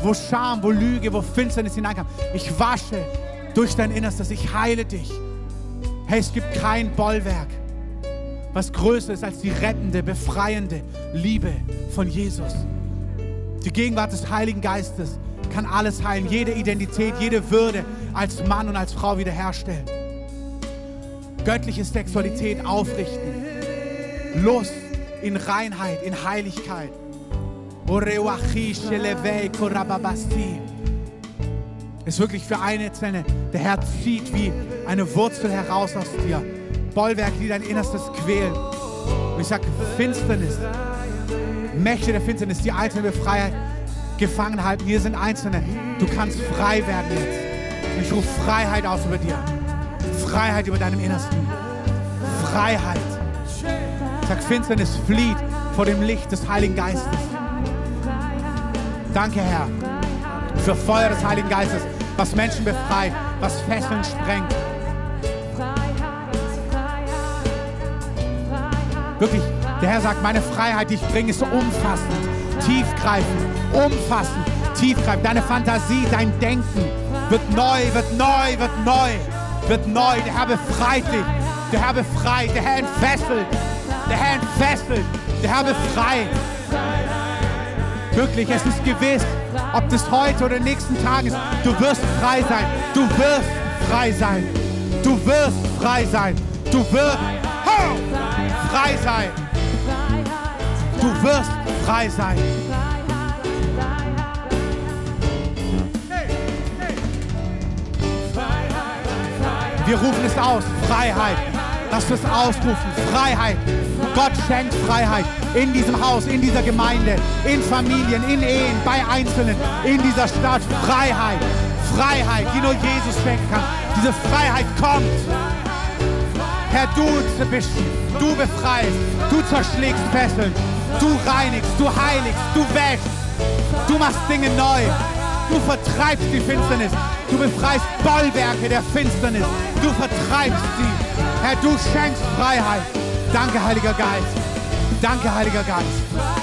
wo Scham, wo Lüge, wo Finsternis hineinkam. Ich wasche durch dein Innerstes. Ich heile dich. Hey, es gibt kein Bollwerk, was größer ist als die rettende, befreiende Liebe von Jesus. Die Gegenwart des Heiligen Geistes kann alles heilen, jede Identität, jede Würde als Mann und als Frau wiederherstellen. Göttliche Sexualität aufrichten, Lust in Reinheit, in Heiligkeit. Ist wirklich für eine Einzelne, der Herr zieht wie eine Wurzel heraus aus dir. Bollwerke, die dein Innerstes quälen. Und ich sage, Finsternis, Mächte der Finsternis, die einzelne Freiheit gefangen halten. Hier sind Einzelne. Du kannst frei werden jetzt. Und ich rufe Freiheit aus über dir. Freiheit über deinem Innersten. Freiheit. Sag, Finsternis flieht vor dem Licht des Heiligen Geistes. Danke, Herr, für Feuer des Heiligen Geistes, was Menschen befreit, was Fesseln sprengt. Wirklich, der Herr sagt, meine Freiheit, die ich bringe, ist umfassend, tiefgreifend, umfassend, tiefgreifend. Deine Fantasie, dein Denken wird neu, wird neu, wird neu, wird neu. Der Herr befreit dich. Der Herr befreit. Der Herr entfesselt. Der Herr entfesselt. Der Herr befreit. Wirklich, es ist gewiss, ob das heute oder nächsten Tagen ist. Du wirst frei sein. Du wirst frei sein. Du wirst frei sein. Du wirst frei sein. Du wirst frei sein. Wir rufen es aus. Freiheit. Lass uns ausrufen. Freiheit. Gott schenkt Freiheit in diesem Haus, in dieser Gemeinde, in Familien, in Ehen, bei Einzelnen, in dieser Stadt. Freiheit. Freiheit, die nur Jesus schenken kann. Diese Freiheit kommt. Herr, du bist, du befreist, du zerschlägst Fesseln, du reinigst, du heiligst, du wäschst, du machst Dinge neu, du vertreibst die Finsternis, du befreist Bollwerke der Finsternis, du vertreibst sie. Herr, du schenkst Freiheit. Danke, Heiliger Geist. Danke, Heiliger Geist.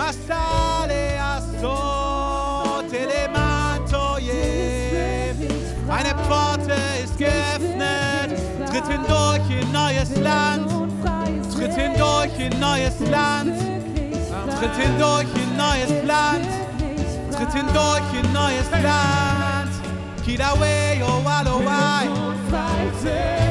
Masale aso telemantoye. Eine Pforte ist geöffnet. Tritt hindurch in neues Land. Tritt hindurch in neues Land. Tritt hindurch in neues Land. Tritt hindurch in neues Land. Kidawe yo walowai. Kirialalala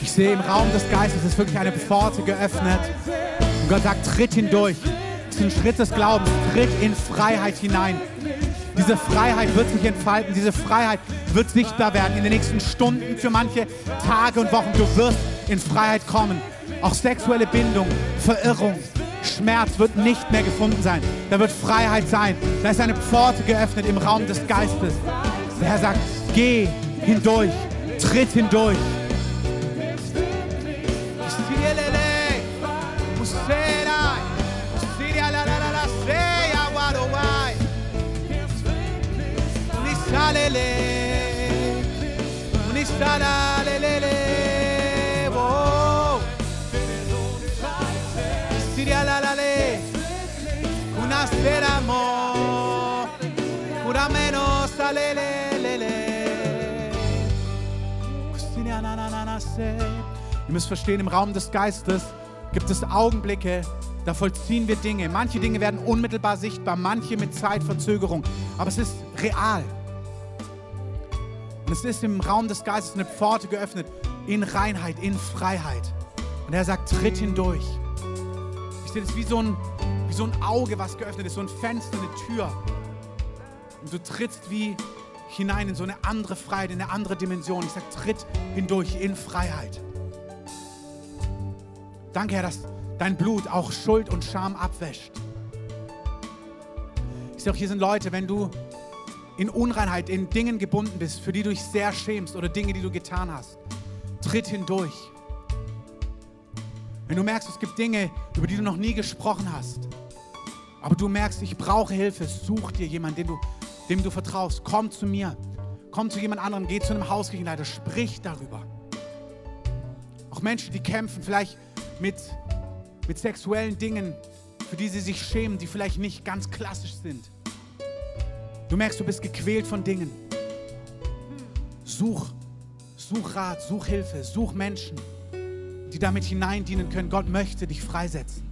Ich sehe im Raum des Geistes ist wirklich eine Pforte geöffnet. Und Gott sagt, tritt hindurch. Das ist ein Schritt des Glaubens. Tritt in Freiheit hinein. Diese Freiheit wird sich entfalten. Diese Freiheit wird sichtbar werden in den nächsten Stunden, für manche Tage und Wochen. Du wirst in Freiheit kommen. Auch sexuelle Bindung, Verirrung, Schmerz wird nicht mehr gefunden sein. Da wird Freiheit sein. Da ist eine Pforte geöffnet im Raum des Geistes. Der Herr sagt, geh hindurch, tritt hindurch. Una sera mo, cura menos Ihr müsst verstehen, im Raum des Geistes gibt es Augenblicke, da vollziehen wir Dinge. Manche Dinge werden unmittelbar sichtbar, manche mit Zeitverzögerung. Aber es ist real. Und es ist im Raum des Geistes eine Pforte geöffnet in Reinheit, in Freiheit. Und er sagt, tritt hindurch. Ich sehe das wie so, ein, wie so ein Auge, was geöffnet ist, so ein Fenster, eine Tür. Und du trittst wie hinein in so eine andere Freiheit, in eine andere Dimension. Ich sage, tritt hindurch in Freiheit. Danke, Herr, dass dein Blut auch Schuld und Scham abwäscht. Ich sehe auch, hier sind Leute, wenn du in Unreinheit, in Dingen gebunden bist, für die du dich sehr schämst oder Dinge, die du getan hast, tritt hindurch. Wenn du merkst, es gibt Dinge, über die du noch nie gesprochen hast, aber du merkst, ich brauche Hilfe, such dir jemanden, dem du, dem du vertraust. Komm zu mir. Komm zu jemand anderem, geh zu einem Hauskirchenleiter, sprich darüber. Auch Menschen, die kämpfen, vielleicht mit, mit sexuellen Dingen, für die sie sich schämen, die vielleicht nicht ganz klassisch sind. Du merkst, du bist gequält von Dingen. Such, such Rat, such Hilfe, such Menschen, die damit hineindienen können. Gott möchte dich freisetzen.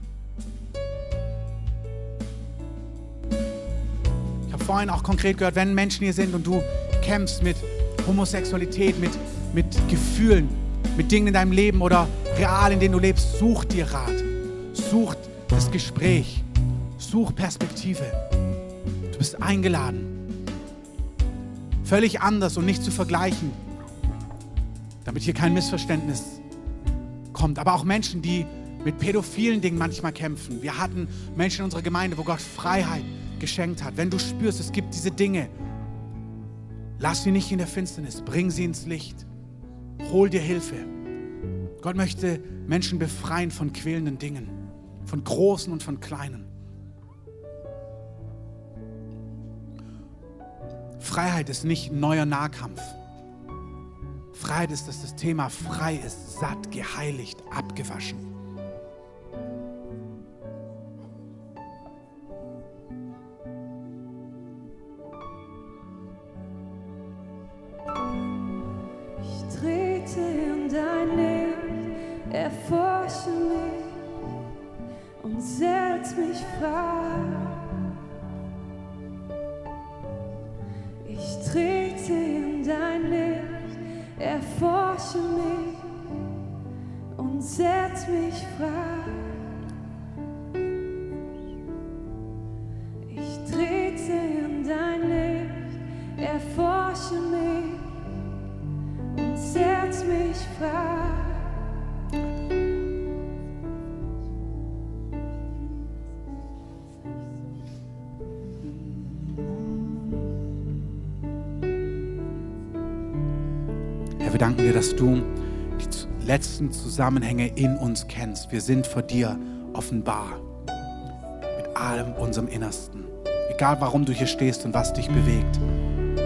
Ich habe vorhin auch konkret gehört, wenn Menschen hier sind und du kämpfst mit Homosexualität, mit, mit Gefühlen, mit Dingen in deinem Leben oder real, in denen du lebst, such dir Rat. Such das Gespräch. Such Perspektive. Bist eingeladen. Völlig anders und nicht zu vergleichen, damit hier kein Missverständnis kommt. Aber auch Menschen, die mit pädophilen Dingen manchmal kämpfen. Wir hatten Menschen in unserer Gemeinde, wo Gott Freiheit geschenkt hat. Wenn du spürst, es gibt diese Dinge, lass sie nicht in der Finsternis, bring sie ins Licht. Hol dir Hilfe. Gott möchte Menschen befreien von quälenden Dingen, von großen und von kleinen. Freiheit ist nicht ein neuer Nahkampf. Freiheit ist, dass das Thema frei ist, satt, geheiligt, abgewaschen. Ich trete in dein Licht, erforsche mich und setz mich frei. Trete in dein Licht, erforsche mich und setz mich frei. Ich trete in dein Licht, erforsche mich und setz mich frei. Dass du die letzten Zusammenhänge in uns kennst. Wir sind vor dir offenbar. Mit allem unserem Innersten. Egal warum du hier stehst und was dich bewegt.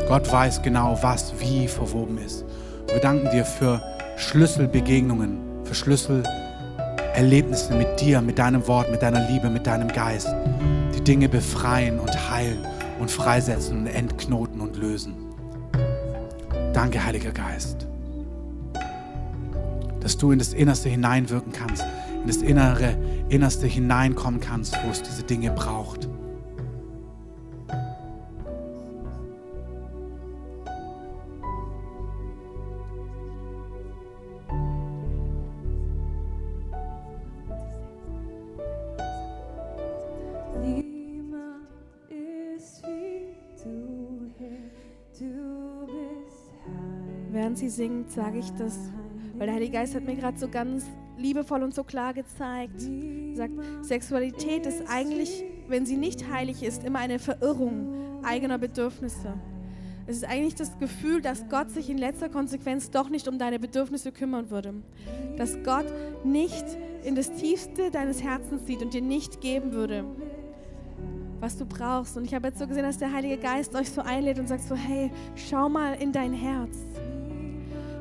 Gott weiß genau, was wie verwoben ist. Wir danken dir für Schlüsselbegegnungen, für Schlüsselerlebnisse mit dir, mit deinem Wort, mit deiner Liebe, mit deinem Geist, die Dinge befreien und heilen und freisetzen und entknoten und lösen. Danke, Heiliger Geist, dass du in das Innerste hineinwirken kannst, in das Innere, Innerste hineinkommen kannst, wo es diese Dinge braucht. Während sie singt, sage ich das, weil der Heilige Geist hat mir gerade so ganz liebevoll und so klar gezeigt. Sagt, Sexualität ist eigentlich, wenn sie nicht heilig ist, immer eine Verirrung eigener Bedürfnisse. Es ist eigentlich das Gefühl, dass Gott sich in letzter Konsequenz doch nicht um deine Bedürfnisse kümmern würde. Dass Gott nicht in das Tiefste deines Herzens sieht und dir nicht geben würde, was du brauchst. Und ich habe jetzt so gesehen, dass der Heilige Geist euch so einlädt und sagt so, hey, schau mal in dein Herz.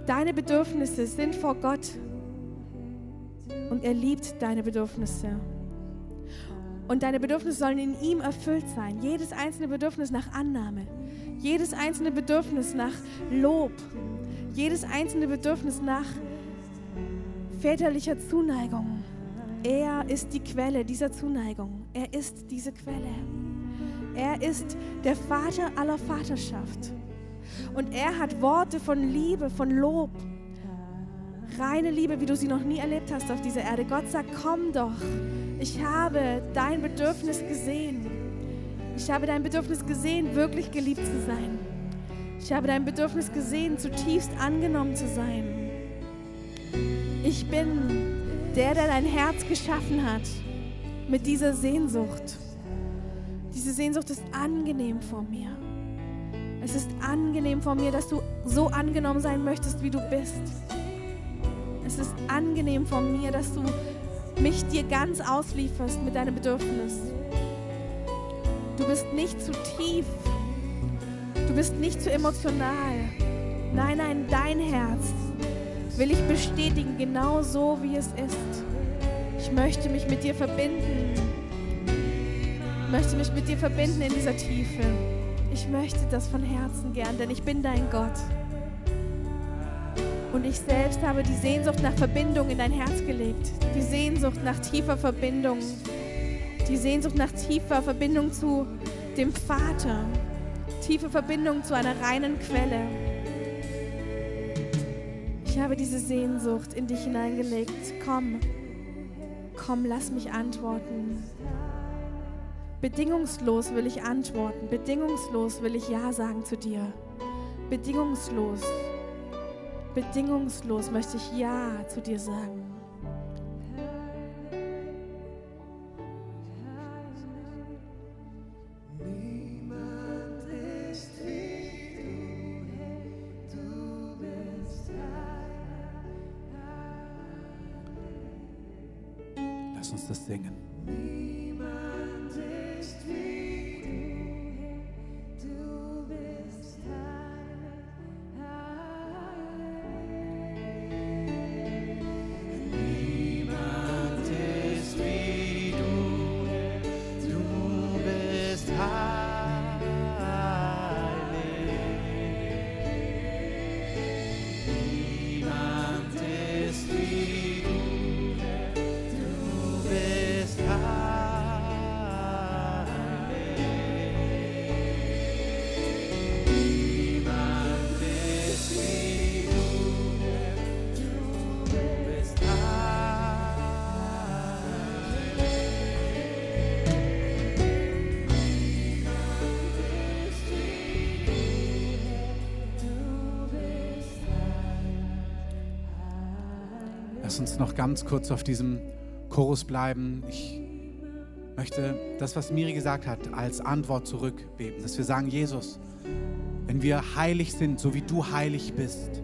Deine Bedürfnisse sind vor Gott und er liebt deine Bedürfnisse. Und deine Bedürfnisse sollen in ihm erfüllt sein. Jedes einzelne Bedürfnis nach Annahme, jedes einzelne Bedürfnis nach Lob, jedes einzelne Bedürfnis nach väterlicher Zuneigung. Er ist die Quelle dieser Zuneigung. Er ist diese Quelle. Er ist der Vater aller Vaterschaft. Und er hat Worte von Liebe, von Lob. Reine Liebe, wie du sie noch nie erlebt hast auf dieser Erde. Gott sagt, komm doch. Ich habe dein Bedürfnis gesehen. Ich habe dein Bedürfnis gesehen, wirklich geliebt zu sein. Ich habe dein Bedürfnis gesehen, zutiefst angenommen zu sein. Ich bin der, der dein Herz geschaffen hat mit dieser Sehnsucht. Diese Sehnsucht ist angenehm vor mir. Es ist angenehm vor mir, dass du so angenommen sein möchtest, wie du bist. Es ist angenehm von mir, dass du mich dir ganz auslieferst mit deinem Bedürfnis. Du bist nicht zu tief. Du bist nicht zu emotional. Nein, nein, dein Herz will ich bestätigen, genau so wie es ist. Ich möchte mich mit dir verbinden. Ich möchte mich mit dir verbinden in dieser Tiefe. Ich möchte das von Herzen gern, denn ich bin dein Gott. Und ich selbst habe die Sehnsucht nach Verbindung in dein Herz gelegt. Die Sehnsucht nach tiefer Verbindung. Die Sehnsucht nach tiefer Verbindung zu dem Vater. Tiefe Verbindung zu einer reinen Quelle. Ich habe diese Sehnsucht in dich hineingelegt. Komm, komm, lass mich antworten. Bedingungslos will ich antworten. Bedingungslos will ich Ja sagen zu dir. Bedingungslos. Bedingungslos möchte ich Ja zu dir sagen. Lass uns das singen. Uns noch ganz kurz auf diesem Chorus bleiben. Ich möchte das, was Miri gesagt hat, als Antwort zurückbeten, dass wir sagen, Jesus, wenn wir heilig sind, so wie du heilig bist,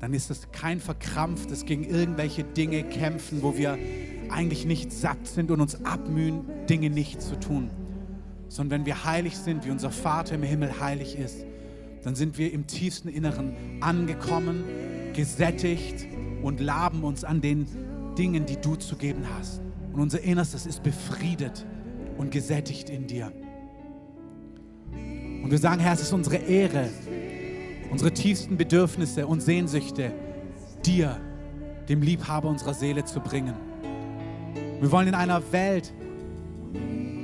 dann ist es kein verkrampftes gegen irgendwelche Dinge kämpfen, wo wir eigentlich nicht satt sind und uns abmühen, Dinge nicht zu tun. Sondern wenn wir heilig sind, wie unser Vater im Himmel heilig ist, dann sind wir im tiefsten Inneren angekommen, gesättigt und laben uns an den Dingen, die du zu geben hast. Und unser Innerstes ist befriedet und gesättigt in dir. Und wir sagen, Herr, es ist unsere Ehre, unsere tiefsten Bedürfnisse und Sehnsüchte dir, dem Liebhaber unserer Seele, zu bringen. Wir wollen in einer Welt,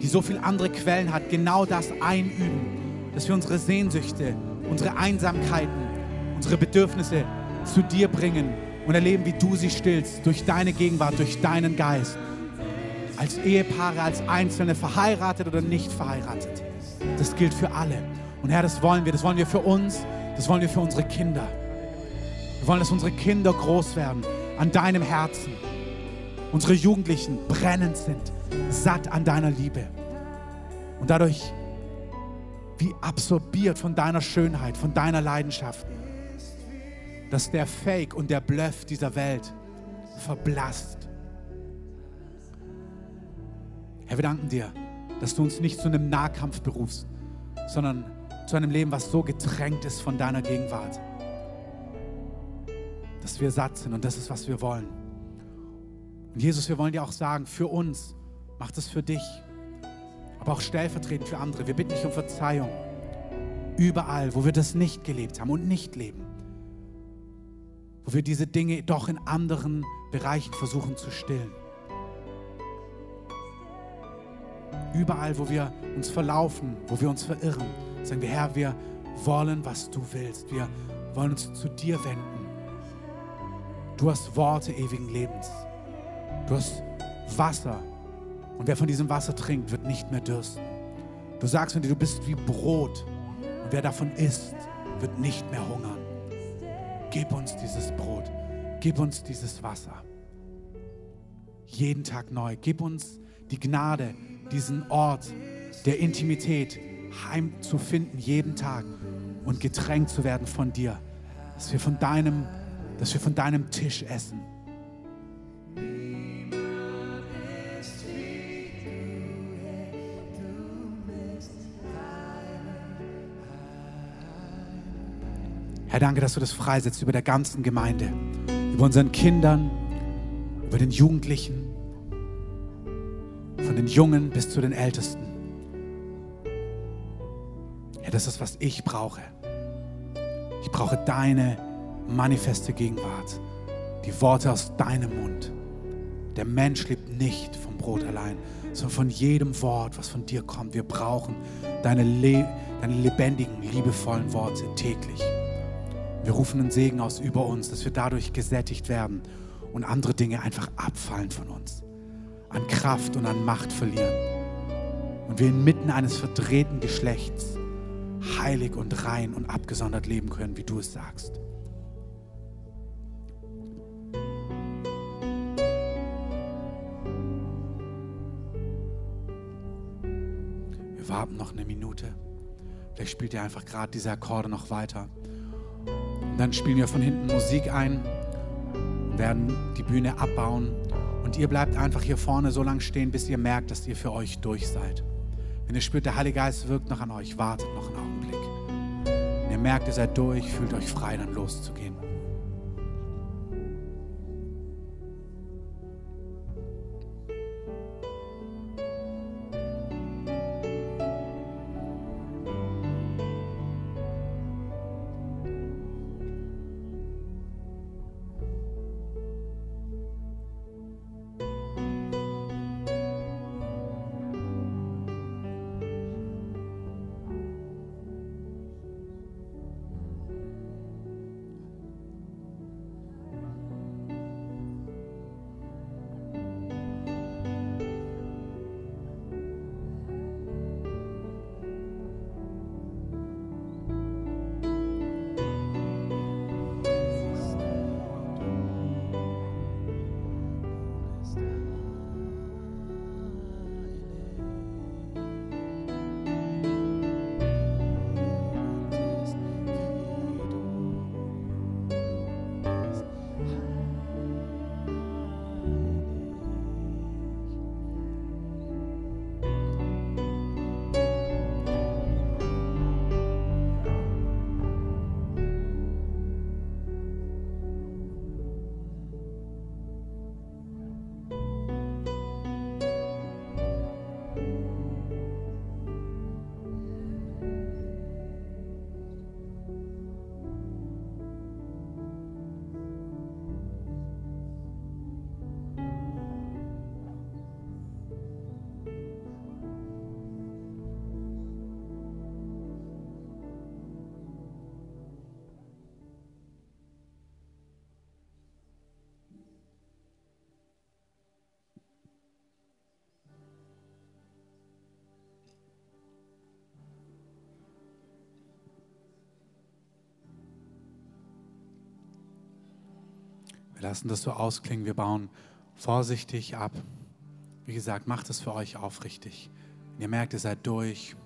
die so viele andere Quellen hat, genau das einüben, dass wir unsere Sehnsüchte, unsere Einsamkeiten, unsere Bedürfnisse zu dir bringen und erleben, wie du sie stillst, durch deine Gegenwart, durch deinen Geist. Als Ehepaare, als Einzelne, verheiratet oder nicht verheiratet. Das gilt für alle. Und Herr, das wollen wir. Das wollen wir für uns. Das wollen wir für unsere Kinder. Wir wollen, dass unsere Kinder groß werden an deinem Herzen. Unsere Jugendlichen brennend sind, satt an deiner Liebe. Und dadurch wie absorbiert von deiner Schönheit, von deiner Leidenschaft, dass der Fake und der Bluff dieser Welt verblasst. Herr, wir danken dir, dass du uns nicht zu einem Nahkampf berufst, sondern zu einem Leben, was so getränkt ist von deiner Gegenwart. Dass wir satt sind und das ist, was wir wollen. Und Jesus, wir wollen dir auch sagen, für uns, mach das für dich, aber auch stellvertretend für andere. Wir bitten dich um Verzeihung. Überall, wo wir das nicht gelebt haben und nicht leben. Wo wir diese Dinge doch in anderen Bereichen versuchen zu stillen. Überall, wo wir uns verlaufen, wo wir uns verirren, sagen wir, Herr, wir wollen, was du willst. Wir wollen uns zu dir wenden. Du hast Worte ewigen Lebens. Du hast Wasser. Und wer von diesem Wasser trinkt, wird nicht mehr dürsten. Du sagst mir, du bist wie Brot. Und wer davon isst, wird nicht mehr hungern. Gib uns dieses Brot. Gib uns dieses Wasser. Jeden Tag neu. Gib uns die Gnade, diesen Ort der Intimität heimzufinden, jeden Tag und getränkt zu werden von dir. Dass wir von deinem, dass wir von deinem Tisch essen. Herr, danke, dass du das freisetzt über der ganzen Gemeinde, über unseren Kindern, über den Jugendlichen, von den Jungen bis zu den Ältesten. Herr, das ist, was ich brauche. Ich brauche deine manifeste Gegenwart, die Worte aus deinem Mund. Der Mensch lebt nicht vom Brot allein, sondern von jedem Wort, was von dir kommt. Wir brauchen deine, le deine lebendigen, liebevollen Worte täglich. Wir rufen einen Segen aus über uns, dass wir dadurch gesättigt werden und andere Dinge einfach abfallen von uns, an Kraft und an Macht verlieren. Und wir inmitten eines verdrehten Geschlechts heilig und rein und abgesondert leben können, wie du es sagst. Wir warten noch eine Minute. Vielleicht spielt ihr einfach gerade diese Akkorde noch weiter. Und dann spielen wir von hinten Musik ein, werden die Bühne abbauen und ihr bleibt einfach hier vorne so lange stehen, bis ihr merkt, dass ihr für euch durch seid. Wenn ihr spürt, der Heilige Geist wirkt noch an euch, wartet noch einen Augenblick. Wenn ihr merkt, ihr seid durch, fühlt euch frei, dann loszugehen. Wir lassen das so ausklingen, wir bauen vorsichtig ab. Wie gesagt, macht es für euch aufrichtig. Wenn ihr merkt, ihr seid durch,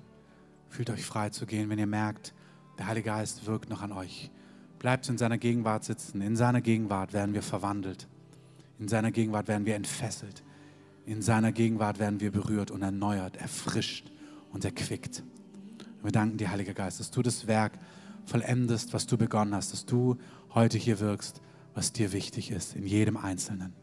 Fühlt euch frei zu gehen, wenn ihr merkt, der Heilige Geist wirkt noch an euch. Bleibt in seiner Gegenwart sitzen. In seiner Gegenwart werden wir verwandelt. In seiner Gegenwart werden wir entfesselt. In seiner Gegenwart werden wir berührt und erneuert, erfrischt und erquickt. Wir danken dir, Heiliger Geist, dass du das Werk vollendest, was du begonnen hast, dass du heute hier wirkst, was dir wichtig ist, in jedem Einzelnen.